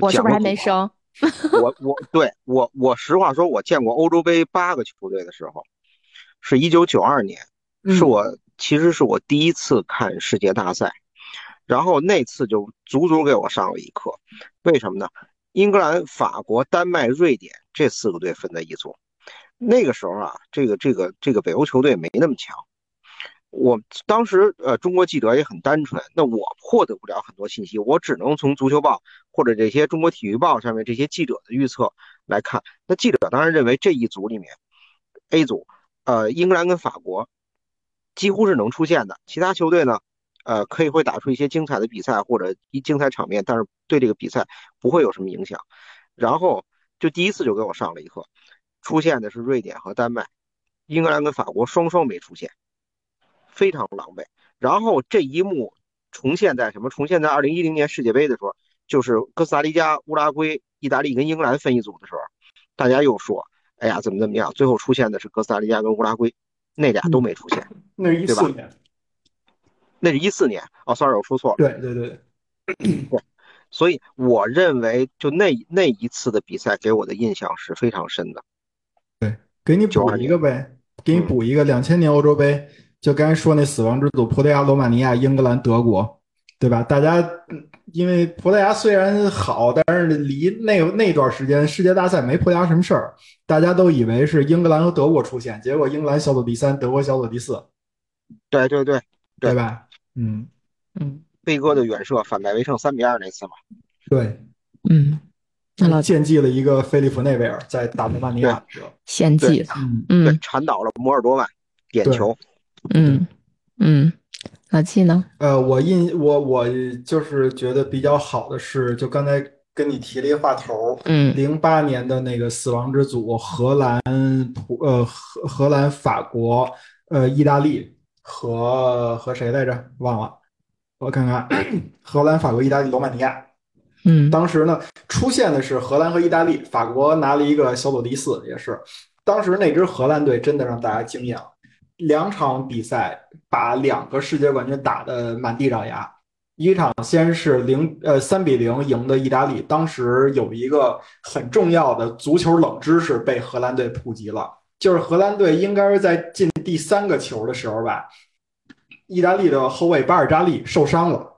我是不是还过没生？我我对我我实话说，我见过欧洲杯八个球队的时候，是一九九二年，嗯是我其实是我第一次看世界大赛，然后那次就足足给我上了一课。为什么呢？英格兰、法国、丹麦、瑞典这四个队分在一组，那个时候啊，这个这个这个北欧球队没那么强。我当时呃，中国记者也很单纯，那我获得不了很多信息，我只能从足球报或者这些中国体育报上面这些记者的预测来看。那记者当然认为这一组里面，A 组，呃，英格兰跟法国几乎是能出现的，其他球队呢，呃，可以会打出一些精彩的比赛或者一精彩场面，但是对这个比赛不会有什么影响。然后就第一次就给我上了一课，出现的是瑞典和丹麦，英格兰跟法国双双没出现。非常狼狈。然后这一幕重现在什么？重现在二零一零年世界杯的时候，就是哥斯达黎加、乌拉圭、意大利跟英格兰分一组的时候，大家又说，哎呀，怎么怎么样？最后出现的是哥斯达黎加跟乌拉圭，那俩都没出现。那是一四年，那是一四年哦，sorry，我说错了。对对 对，所以我认为，就那那一次的比赛给我的印象是非常深的。对给你补一个呗，给你补一个两千年欧洲杯，就刚才说那死亡之组，葡萄牙、罗马尼亚、英格兰、德国，对吧？大家嗯因为葡萄牙虽然好，但是离那那段时间世界大赛没葡萄牙什么事儿，大家都以为是英格兰和德国出现，结果英格兰小组第三，德国小组第四，对对对，对对吧？嗯，嗯贝哥的远射反败为胜三比二那次嘛。对，嗯，那老献祭了一个菲利普内维尔在打罗马尼亚的时候，献祭了。嗯，对嗯，铲倒了摩尔多万，点对球。嗯嗯，老季呢？呃，我印我我就是觉得比较好的是，就刚才跟你提了一个话头，嗯零八年的那个死亡之组，荷兰、普呃荷荷兰、法国、呃意大利和和谁来着？忘了，我看看，荷兰、法国、意大利、罗马尼亚。嗯当时呢，出现的是荷兰和意大利，法国拿了一个小组第四，也是。当时那支荷兰队真的让大家惊艳了，两场比赛把两个世界冠军打得满地找牙。一场先是零呃三比零赢的意大利，当时有一个很重要的足球冷知识被荷兰队普及了，就是荷兰队应该是在进第三个球的时候吧，意大利的后卫巴尔扎利受伤了。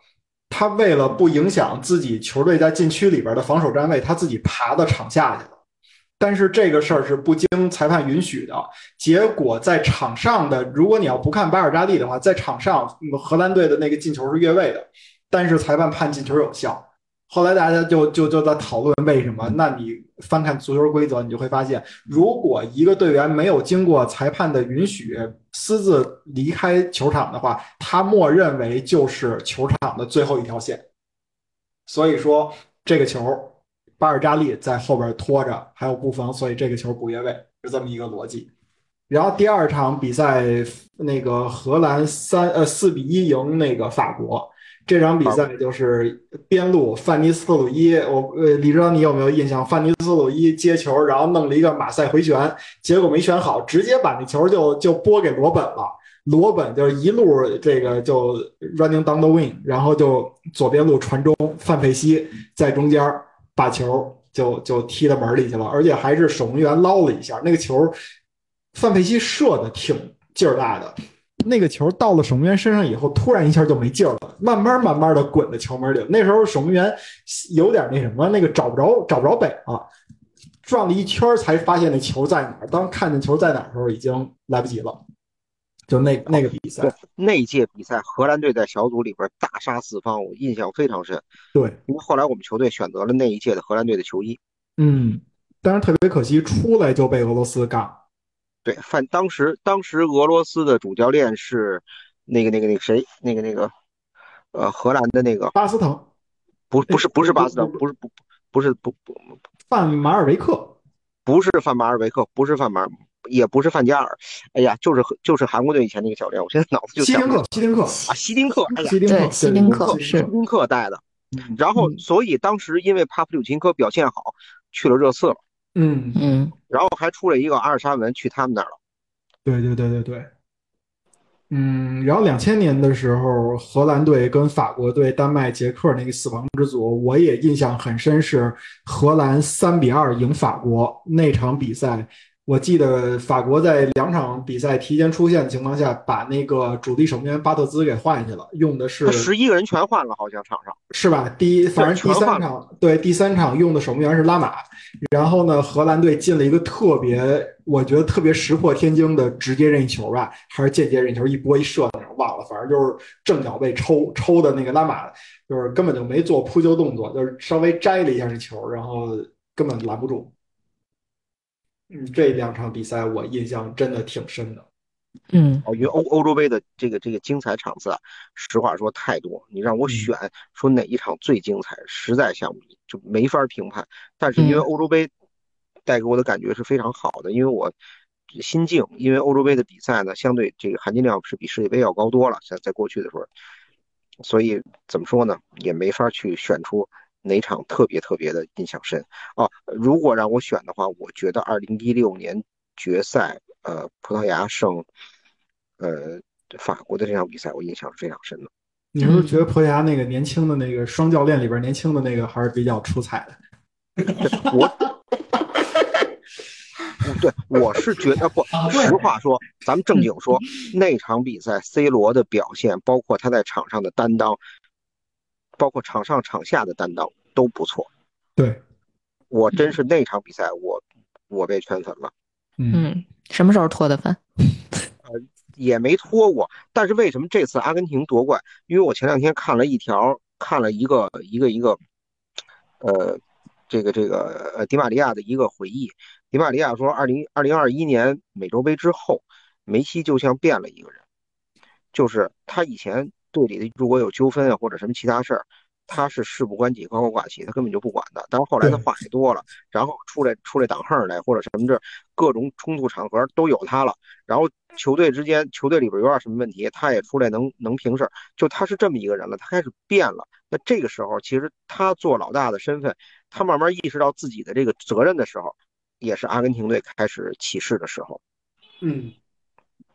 他为了不影响自己球队在禁区里边的防守站位，他自己爬到场下去了。但是这个事儿是不经裁判允许的。结果在场上的，如果你要不看巴尔扎利的话，在场上荷兰队的那个进球是越位的，但是裁判判进球有效。后来大家就就就在讨论为什么？那你翻看足球规则，你就会发现，如果一个队员没有经过裁判的允许私自离开球场的话，他默认为就是球场的最后一条线。所以说这个球，巴尔扎利在后边拖着，还有布冯，所以这个球不越位，是这么一个逻辑。然后第二场比赛，那个荷兰三呃四比一赢那个法国。这场比赛就是边路范尼斯特鲁伊，我呃李指导你有没有印象？范尼斯特鲁伊接球，然后弄了一个马赛回旋，结果没旋好，直接把那球就就拨给罗本了。罗本就是一路这个就 running down the wing，然后就左边路传中，范佩西在中间把球就就踢到门里去了，而且还是守门员捞了一下那个球，范佩西射的挺劲儿大的，那个球到了守门员身上以后，突然一下就没劲儿了，慢慢慢慢的滚到球门里。那时候守门员有点那什么，那个找不着找不着北了，转了一圈才发现那球在哪。当看见球在哪的时候，已经来不及了。就那那个比赛对，那一届比赛，荷兰队在小组里边大杀四方，我印象非常深。对，因为后来我们球队选择了那一届的荷兰队的球衣。嗯，但是特别可惜，出来就被俄罗斯干了。对，反当时当时俄罗斯的主教练是那个那个那个谁，那个那个呃荷兰的那个巴斯滕，不不是不是巴斯滕，不是不不是不不范马尔维克，不是范马尔维克，不是范马尔。也不是范加尔，哎呀，就是就是韩国队以前那个教练，我现在脑子就希丁克，希丁克啊，希丁克，哎呀，希丁克，希丁克是希丁克带的。然后，所以当时因为帕夫柳琴科表现好，去了热刺了。嗯嗯。然后还出了一个阿尔沙文去他们那儿了。对对对对对。嗯，然后两千年的时候，荷兰队跟法国队、丹麦、捷克那个死亡之组，我也印象很深，是荷兰三比二赢法国那场比赛。我记得法国在两场比赛提前出线的情况下，把那个主力守门员巴特兹给换下去了，用的是十一个人全换了，好像场上是吧？第一，反正第三场对第三场用的守门员是拉马，然后呢，荷兰队进了一个特别，我觉得特别石破天惊的直接任意球吧，还是间接任意球，一波一射那种，忘了，反正就是正脚被抽抽的那个拉马，就是根本就没做扑救动作，就是稍微摘了一下这球，然后根本拦不住。嗯，这两场比赛我印象真的挺深的。嗯，哦，因为欧欧洲杯的这个这个精彩场次啊，实话说太多。你让我选说哪一场最精彩，实在想不就没法评判。但是因为欧洲杯带给我的感觉是非常好的，因为我心境，因为欧洲杯的比赛呢，相对这个含金量是比世界杯要高多了。在在过去的时候，所以怎么说呢，也没法去选出。哪场特别特别的印象深哦？如果让我选的话，我觉得二零一六年决赛，呃，葡萄牙胜，呃，法国的这场比赛，我印象是非常深的。你是不是觉得葡萄牙那个年轻的那个双教练里边年轻的那个还是比较出彩的？我，对，我是觉得不。实话说，咱们正经说，那场比赛 C 罗的表现，包括他在场上的担当。包括场上场下的担当都不错，对，我真是那场比赛我我被圈粉了，嗯，什么时候脱的粉？呃，也没脱过，但是为什么这次阿根廷夺冠？因为我前两天看了一条，看了一个一个一个，呃，这个这个呃迪玛利亚的一个回忆，迪玛利亚说，二零二零二一年美洲杯之后，梅西就像变了一个人，就是他以前。队里的如果有纠纷啊或者什么其他事儿，他是事不关己高高挂起，他根本就不管的。但是后来他话也多了，然后出来出来挡横来或者什么这各种冲突场合都有他了。然后球队之间球队里边有点什么问题，他也出来能能平事儿。就他是这么一个人了，他开始变了。那这个时候其实他做老大的身份，他慢慢意识到自己的这个责任的时候，也是阿根廷队开始起势的时候。嗯，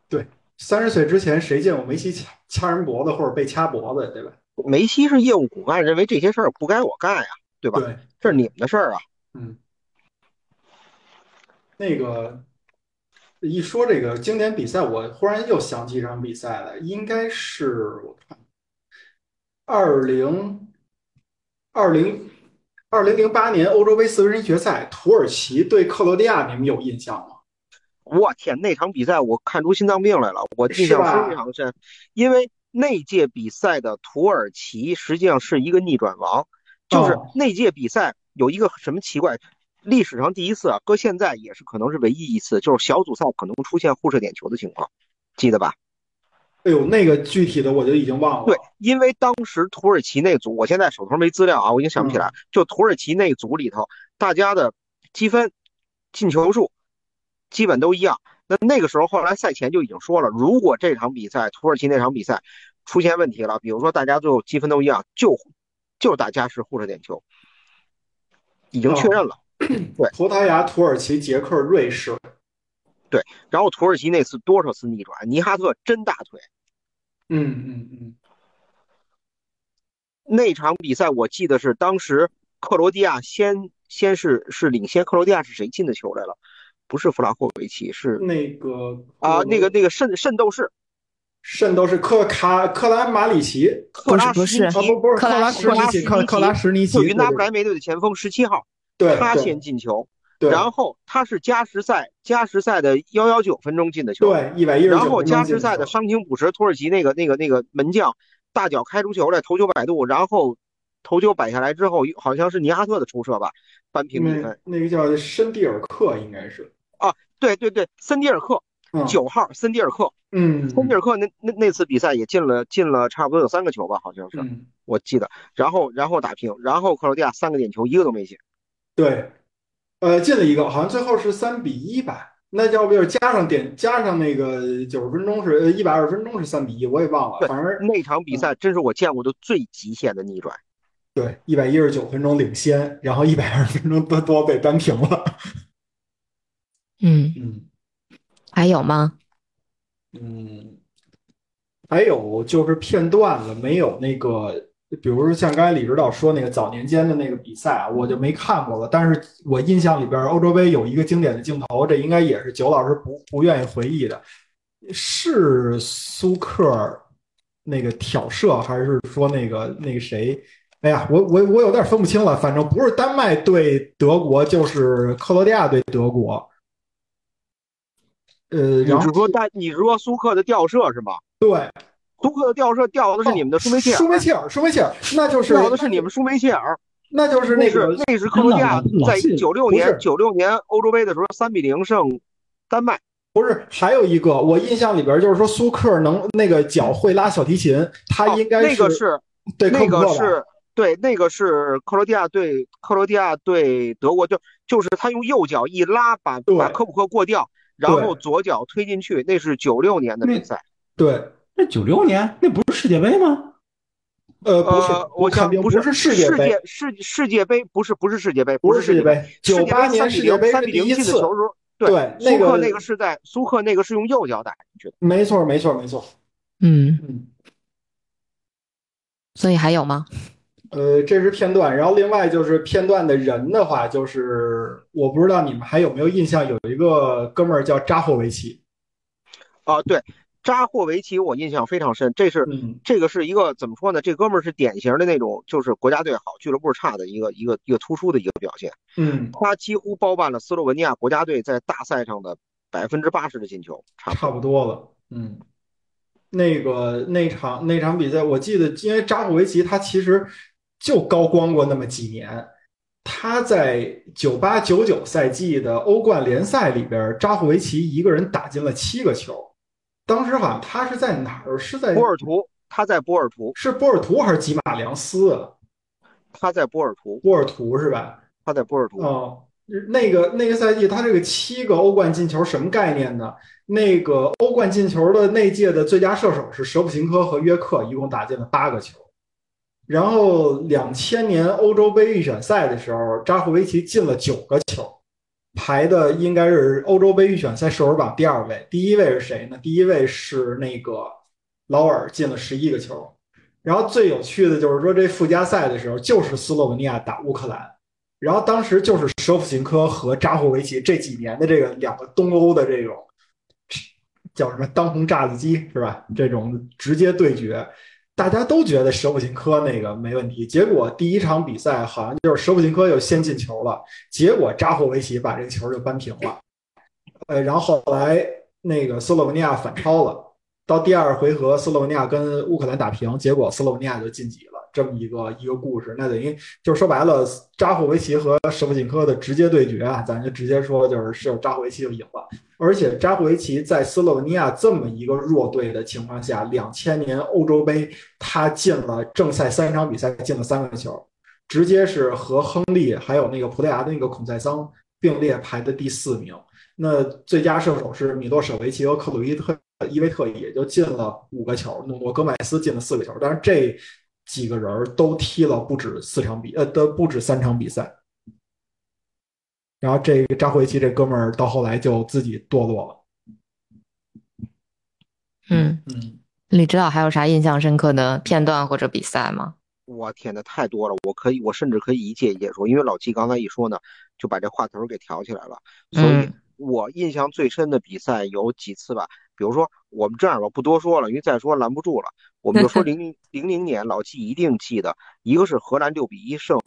对。三十岁之前，谁见过梅西掐掐人脖子或者被掐脖子，对吧？梅西是业务骨干，认为这些事儿不该我干呀，对吧？对，这是你们的事儿啊。嗯，那个一说这个经典比赛，我忽然又想起一场比赛来，应该是我看二零二零二零零八年欧洲杯四分之一决赛，土耳其对克罗地亚，你们有印象吗？我天，那场比赛我看出心脏病来了，我印象非常深。因为那届比赛的土耳其实际上是一个逆转王，就是那届比赛有一个什么奇怪，历史上第一次啊，搁现在也是可能是唯一一次，就是小组赛可能出现互射点球的情况，记得吧？哎呦，那个具体的我就已经忘了。对，因为当时土耳其那组，我现在手头没资料啊，我已经想不起来。就土耳其那组里头，大家的积分、进球数。基本都一样。那那个时候，后来赛前就已经说了，如果这场比赛土耳其那场比赛出现问题了，比如说大家最后积分都一样，就就打加时互射点球，已经确认了。对，葡萄牙、土耳其、捷克、瑞士。对然后土耳其那次多少次逆转，尼哈特真大腿。嗯嗯嗯，那场比赛我记得是当时克罗地亚先先是是领先，克罗地亚是谁进的球来了？不是弗拉霍维奇，是那个啊，那个那个圣圣斗士。圣斗士克卡克拉马里奇克拉不是啊什尼奇，不不是克克拉拉什尼奇克克拉什尼奇就云达对不莱梅队的前锋十七号，对他先进球，对。然后他是加时赛加时赛的幺幺九分钟进的球，对一百一十九然后加时赛的伤停补时，土耳其那个那个那个门将大脚开出球来，头球摆渡，然后头球摆下来之后，好像是尼哈特的出射吧，扳平比那分。那个叫森蒂尔克应该是啊对对对，森蒂尔克嗯九号，森蒂尔克，嗯森蒂尔克那那那次比赛也进了进了差不多有三个球吧，好像是嗯我记得。然后然后打平，然后克罗地亚三个点球一个都没进。对，呃进了一个，好像最后是三比一吧。那要不就是加上点加上那个九十分钟是呃一百二十分钟是三比一，我也忘了，反正那场比赛真是我见过的最极限的逆转。对一百一十九分钟领先，然后一百二十分钟多多被扳平了。嗯，嗯还有吗？嗯，还有就是片段了，没有那个，比如说像刚才李指导说那个早年间的那个比赛啊，我就没看过了。但是我印象里边欧洲杯有一个经典的镜头，这应该也是九老师不不愿意回忆的，是苏克那个挑射，还是说那个那个谁？哎呀，我我我有点分不清了，反正不是丹麦对德国，就是克罗地亚对德国。呃，你然后是说但你是说苏克的吊射是吧？对，苏克的吊射吊的是你们的舒梅切尔，舒梅切尔，舒梅切尔，那就是吊的是你们舒梅切尔。那就是那那个是那是克罗地亚在九六年九六年欧洲杯的时候三比零胜丹麦。不是还有一个，我印象里边就是说苏克能那个脚会拉小提琴，他哦应该那个是对那个是对那个是克罗地亚对克罗地亚对德国，就就是他用右脚一拉把对把科普克过掉，然后左脚推进去，那是九六年的比赛。对，那九六年那不是世界杯吗？呃，不是呃，，我想不想是是世界杯，世世界杯不是不是世界杯，不是世界。杯，九八年世界杯三比零进的球时候，对，那个苏克那个是在苏克那个是用右脚打进去的。没错没错没错，嗯，嗯。所以还有吗？呃，这是片段，然后另外就是片段的人的话，就是我不知道你们还有没有印象，有一个哥们儿叫扎霍维奇，啊，对，扎霍维奇我印象非常深，这是嗯，这个是一个怎么说呢？这哥们儿是典型的那种，就是国家队好，俱乐部差的一个一个一个突出的一个表现。嗯，他几乎包办了斯洛文尼亚国家队在大赛上的百分之八十的进球，差不差多。不多了，嗯，那个那场那场比赛，我记得，因为扎霍维奇他其实就高光过那么几年，他在九八九九赛季的欧冠联赛里边，扎霍维奇一个人打进了七个球，当时好像他是在哪儿？是在波尔图，他在波尔图，是波尔图还是吉马良斯啊？他在波尔图，波尔图是吧？他在波尔图。哦，那个那个赛季，他这个七个欧冠进球什么概念呢？那个欧冠进球的那届的最佳射手是舍甫琴科和约克，一共打进了八个球。然后两千年欧洲杯预选赛的时候，扎霍维奇进了九个球，排的应该是欧洲杯预选赛射手榜第二位。第一位是谁呢？第一位是那个劳尔，进了十一个球。然后最有趣的就是说，这附加赛的时候，就是斯洛文尼亚打乌克兰，然后当时就是舍甫琴科和扎霍维奇这几年的这个两个东欧的这种叫什么当红炸子鸡是吧？这种直接对决，大家都觉得舍甫琴科那个没问题。结果第一场比赛好像就是舍甫琴科又先进球了，结果扎霍维奇把这个球就扳平了。呃，然后后来那个斯洛文尼亚反超了。到第二回合，斯洛文尼亚跟乌克兰打平，结果斯洛文尼亚就晋级了。这么一个一个故事，那等于就是说白了，扎霍维奇和舍甫琴科的直接对决啊，咱就直接说就是是扎霍维奇就赢了。而且扎霍维奇在斯洛文尼亚这么一个弱队的情况下，两千年欧洲杯他进了正赛三场比赛进了三个球，直接是和亨利还有那个葡萄牙的那个孔塞桑并列排的第四名。那最佳射手是米洛舍维奇和克鲁伊特伊维特，也就进了五个球，努诺戈麦斯进了四个球，但是这几个人都踢了不止四场比，呃，都不止三场比赛。然后这个扎霍维奇这哥们儿到后来就自己堕落了。嗯，嗯，李指导还有啥印象深刻的片段或者比赛吗？我天呐，太多了！我可以，我甚至可以一届一届说，因为老季刚才一说呢，就把这话头给挑起来了。所以嗯我印象最深的比赛有几次吧，比如说我们这样吧，不多说了，因为再说拦不住了。我们就说 零零零零年，老季一定记得，一个是荷兰六比一胜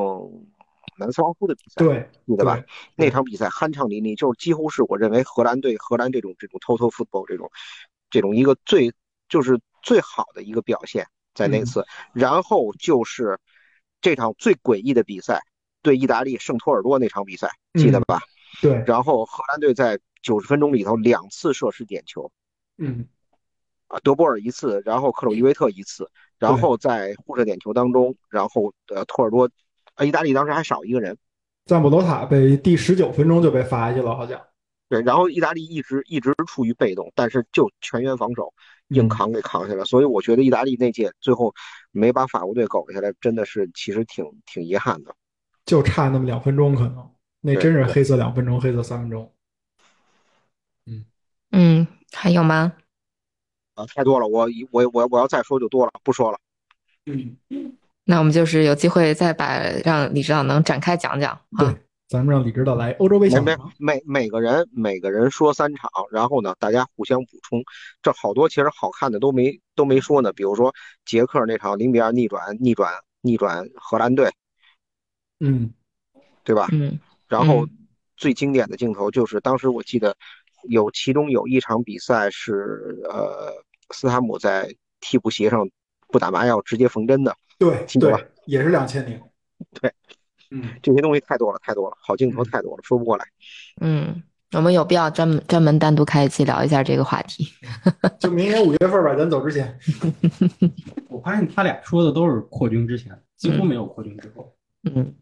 南斯拉夫的比赛，对，记得吧？那场比赛酣畅淋漓，就是几乎是我认为荷兰队荷兰这种这种 total football 这种这种一个最就是最好的一个表现在那次。然后就是这场最诡异的比赛，对意大利圣托尔多那场比赛，记得吧？对，然后荷兰队在九十分钟里头两次射失点球嗯，啊，德波尔一次，然后克鲁伊维特一次，然后在互射点球当中，然后呃托尔多，呃意大利当时还少一个人。赞布罗塔被第十九分钟就被罚下去了，好像。对，然后意大利一直一直处于被动，但是就全员防守硬扛给扛下来，所以我觉得意大利那届最后没把法国队搞下来，真的是其实挺挺遗憾的。就差那么两分钟，可能那真是黑色两分钟，黑色三分钟。嗯，还有吗？啊，太多了，我一我我我要再说就多了，不说了。嗯，那我们就是有机会再把让李指导能展开讲讲啊。对，咱们让李指导来欧洲杯没没想什么？每每个人每个人说三场，然后呢，大家互相补充。这好多其实好看的都没都没说呢，比如说捷克那场零比二逆转逆转逆转荷兰队，嗯，对吧？嗯然后嗯最经典的镜头就是当时我记得有其中有一场比赛是呃斯塔姆在替补席上不打麻药直接缝针的，对记得吧对，也是两千零。对，嗯，这些东西太多了太多了，好镜头太多了，说不过来。嗯，我们有必要专门专门单独开一期聊一下这个话题。就明年五月份吧，咱走之前。我发现他俩说的都是扩军之前，几乎没有扩军之后。嗯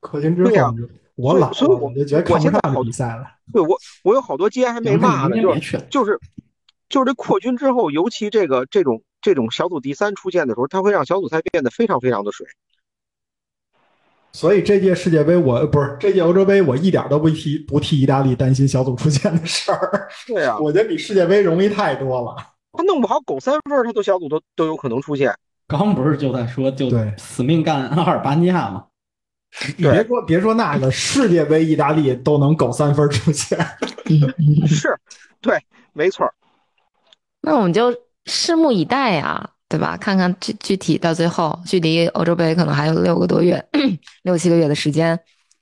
扩军之后对呀我老了，所以我我就觉得看不上这比赛了。对我我有好多街还没骂呢，就是就是这扩军之后，尤其这个这种这种小组第三出现的时候，它会让小组赛变得非常非常的水。所以这届世界杯我不是这届欧洲杯，我一点都不替不替意大利担心小组出线的事儿。对啊，我觉得比世界杯容易太多了。他弄不好狗三分，他都小组都都有可能出现。刚不是就在说就对死命干阿尔巴尼亚吗？你别说别说那个世界杯，意大利都能狗三分出线。是，对，没错。那我们就拭目以待呀，对吧？看看具具体到最后，距离欧洲杯可能还有六个多月，六七个月的时间，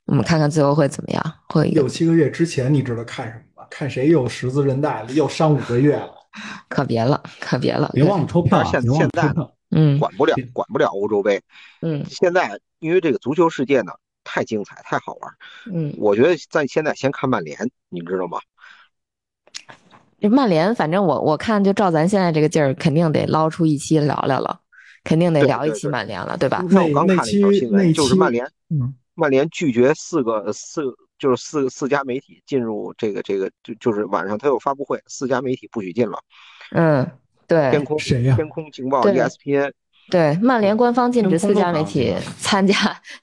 我们看看最后会怎么样，会有六七个月之前，你知道看什么吗？看谁又十字韧带了，又伤五个月了。可别了，可别了，别忘了抽票啊！现现在。嗯管不了，管不了欧洲杯。嗯现在因为这个足球世界呢太精彩，太好玩儿。嗯，我觉得在现在先看曼联，你知道吗？这曼联，反正我我看就照咱现在这个劲儿，肯定得捞出一期聊聊了，肯定得聊一期曼联了，对吧？那我刚看了一条那期新闻，那期就是曼联，嗯，曼联拒绝四个四就是四四家媒体进入这个这个就就是晚上他有发布会，四家媒体不许进了。嗯，对天空谁呀天空情报 E 对 ESPN 对，曼联官方禁止四家媒体 参加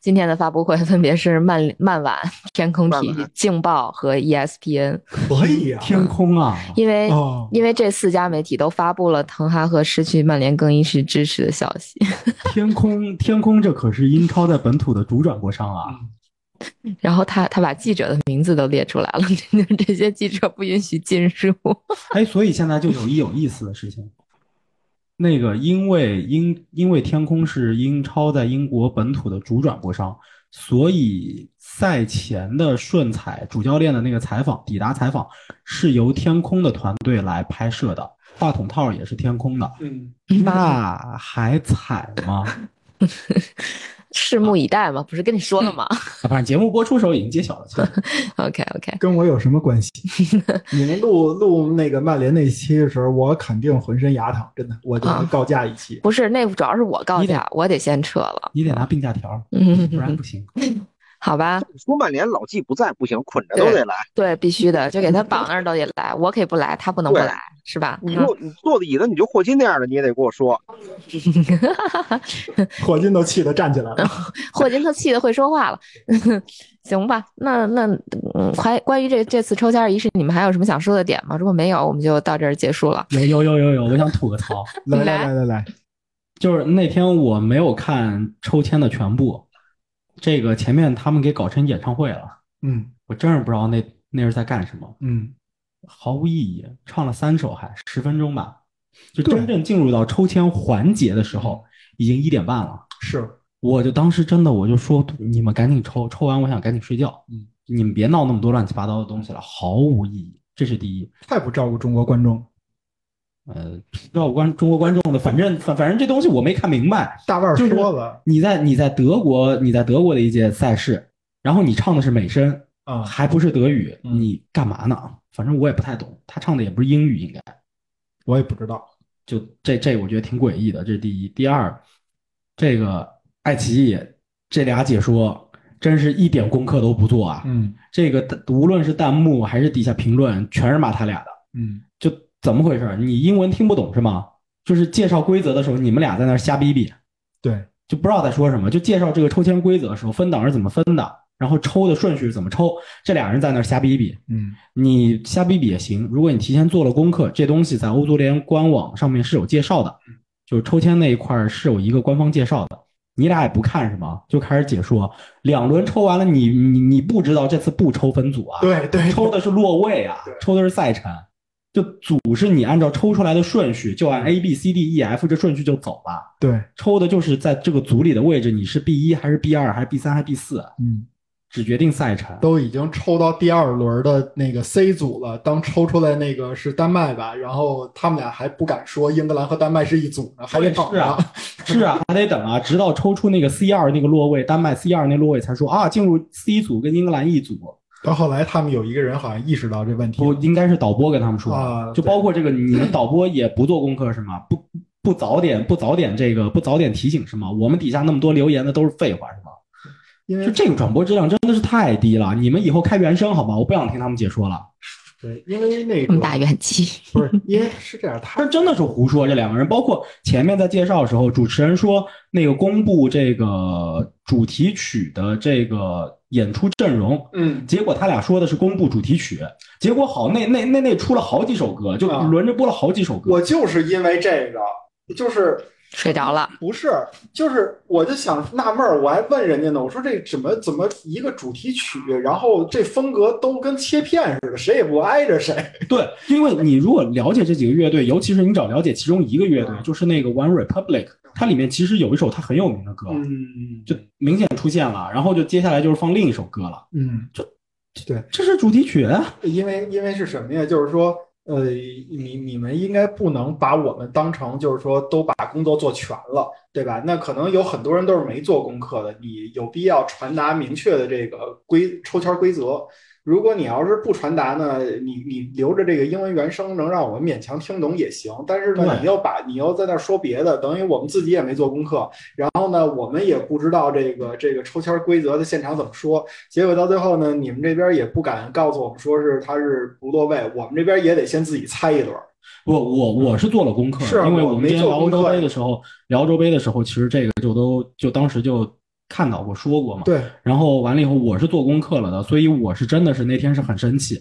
今天的发布会，分别是曼曼晚、天空体劲爆和 E ESPN。可以啊。天空啊！因为、哦，因为这四家媒体都发布了滕哈赫失去曼联更衣室支持的消息，天空，天空，这可是英超在本土的主转播商啊！然后他他把记者的名字都列出来了，这些记者不允许进入。哎，所以现在就有一有意思的事情，那个因为英因为天空是英超在英国本土的主转播商，所以赛前的顺采主教练的那个采访抵达采访是由天空的团队来拍摄的，话筒套也是天空的，嗯，那还采吗？拭目以待嘛，不是跟你说了吗 反正节目播出时候已经揭晓了，？OK OK，跟我有什么关系？你们录录那个曼联那期的时候，我肯定浑身牙疼，真的，我就啊告假一期。不是那主要是我告假，我得先撤了。你得拿病假条，嗯不然不行。好吧，说曼联老季不在不行，捆着都得来。对，必须的，就给他 绑那儿都得来，我可以不来，他不能不来，是吧？你你坐的椅子，你就霍金那样的，你也得跟我说。霍金都气得站起来了。霍金他气得会说话了，行吧？那那嗯，还关于这这次抽签仪式，你们还有什么想说的点吗？如果没有，我们就到这儿结束了。有有有有有，我想吐个槽，来来来来来来，就是那天我没有看抽签的全部，这个前面他们给搞成演唱会了，嗯。我真是不知道那那是在干什么，嗯，毫无意义，唱了三首还十分钟吧，就真正进入到抽签环节的时候，已经一点半了。是，我就当时真的我就说你们赶紧抽，抽完我想赶紧睡觉，嗯，你们别闹那么多乱七八糟的东西了，毫无意义，这是第一。太不照顾中国观众。呃，照顾观中国观众的，反正反反正这东西我没看明白。大腕说了你在你在德国，你在德国的一届赛事，然后你唱的是美声，啊，还不是德语，嗯你干嘛呢？反正我也不太懂，他唱的也不是英语，应该我也不知道。就这这我觉得挺诡异的，这是第一。第二，这个爱奇艺这俩解说真是一点功课都不做啊！嗯这个无论是弹幕还是底下评论，全是骂他俩的。嗯，就怎么回事？你英文听不懂是吗？就是介绍规则的时候，你们俩在那瞎逼逼，对，就不知道在说什么。就介绍这个抽签规则的时候，分档是怎么分的，然后抽的顺序是怎么抽，这俩人在那瞎逼逼。嗯你瞎逼逼也行，如果你提前做了功课，这东西在欧足联官网上面是有介绍的，就是抽签那一块儿是有一个官方介绍的。你俩也不看是吗？就开始解说，两轮抽完了，你你你不知道这次不抽分组啊？对对，抽的是落位啊，抽的是赛程，就组是你按照抽出来的顺序，就按 A B C D E F 这顺序就走了。对，抽的就是在这个组里的位置，你是 B 一还是 B 二还是 B 三还是 B 四，嗯，只决定赛程。都已经抽到第二轮的那个 C 组了。当抽出来那个是丹麦吧，然后他们俩还不敢说英格兰和丹麦是一组呢，还得等是啊。是啊，还得等啊，直到抽出那个 C 二那个落位，丹麦 C 二那落位才说啊，进入 C 组跟英格兰一组。到后来，他们有一个人好像意识到这问题不，应该是导播跟他们说，啊就包括这个你们导播也不做功课是吗？不不早点不早点这个不早点提醒是吗？我们底下那么多留言的都是废话是吗？因为就这个转播质量真的是太低了，你们以后开原声好吗？我不想听他们解说了，对，因为那个这么大怨气，不是，因为是这样，他他真的是胡说。这两个人，包括前面在介绍的时候，主持人说那个公布这个主题曲的这个演出阵容，嗯结果他俩说的是公布主题曲，结果好那那那那出了好几首歌，就啊轮着播了好几首歌。我就是因为这个，就是睡着了。不是，就是我就想纳闷儿，我还问人家呢，我说这怎么怎么一个主题曲，然后这风格都跟切片似的，谁也不挨着谁。对，因为你如果了解这几个乐队，尤其是你只要了解其中一个乐队，嗯就是那个 One Republic，它里面其实有一首它很有名的歌，嗯就明显出现了，然后就接下来就是放另一首歌了，嗯，对，这是主题曲。啊因为因为是什么呀？就是说，呃，你你们应该不能把我们当成就是说都把工作做全了，对吧？那可能有很多人都是没做功课的，你有必要传达明确的这个规抽签规则。如果你要是不传达呢，你你留着这个英文原声能让我们勉强听懂也行，但是呢，你又把你又在那儿说别的，等于我们自己也没做功课，然后呢，我们也不知道这个这个抽签规则的现场怎么说，结果到最后呢，你们这边也不敢告诉我们说是他是不落位，我们这边也得先自己猜一轮。我我我是做了功课，是啊因为我们之前聊欧洲杯的时候，聊欧洲杯的时候，其实这个就都就当时就看到过说过嘛。对，然后完了以后，我是做功课了的，所以我是真的是那天是很生气，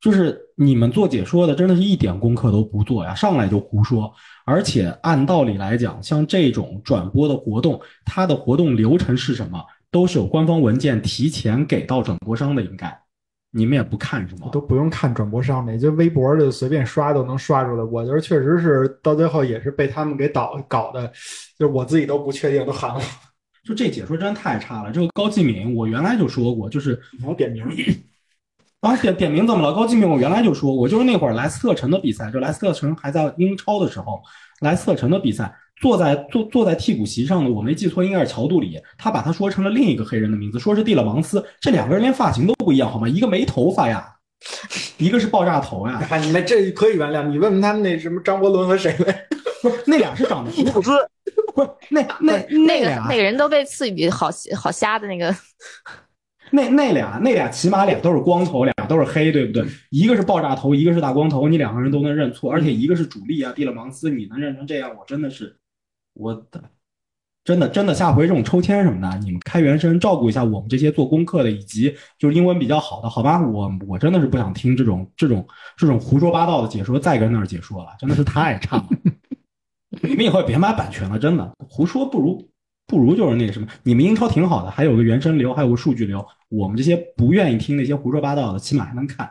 就是你们做解说的真的是一点功课都不做呀，上来就胡说。而且按道理来讲，像这种转播的活动，它的活动流程是什么，都是有官方文件提前给到转播商的，应该你们也不看是吗？都不用看转播上面，就微博就随便刷都能刷出来。我觉得确实是到最后也是被他们给导搞的，就是我自己都不确定，都喊了。就这解说真的太差了。这个高继敏，我原来就说过，就是你要点名，啊，点点名怎么了？高继敏，我原来就说过，就是那会儿莱斯特城的比赛，就莱斯特城还在英超的时候，莱斯特城的比赛，坐在坐坐在替补席上的，我没记错，应该是乔杜里，他把他说成了另一个黑人的名字，说是蒂勒芒斯，这两个人连发型都不一样，好吗？一个没头发呀，一个是爆炸头呀，哎，你们这可以原谅。你问问他们那什么张伯伦和谁呗？不是那俩是长得布斯 不是那那那个俩那个人都被赐予好好瞎的那个，那那俩那俩起码俩都是光头，俩都是黑，对不对？一个是爆炸头，一个是大光头，你两个人都能认错，而且一个是主力啊，蒂勒芒斯，你能认成这样，我真的是，我的，真的真的，下回这种抽签什么的，你们开原声照顾一下我们这些做功课的，以及就是英文比较好的，好吧？我我真的是不想听这种这种这种胡说八道的解说，再跟那儿解说了，真的是太差了。你们以后也别买版权了，真的胡说不如不如就是那个什么，你们英超挺好的，还有个原声流，还有个数据流，我们这些不愿意听那些胡说八道的，起码还能看。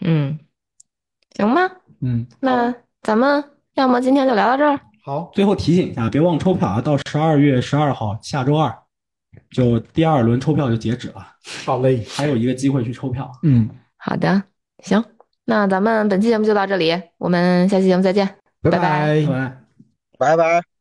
嗯，行吧，嗯，那咱们要么今天就聊到这儿。好，最后提醒一下，别忘抽票啊！到十二月十二号下周二，就第二轮抽票就截止了，好嘞，还有一个机会去抽票。嗯，好的，行，那咱们本期节目就到这里，我们下期节目再见。拜拜拜拜拜。拜拜。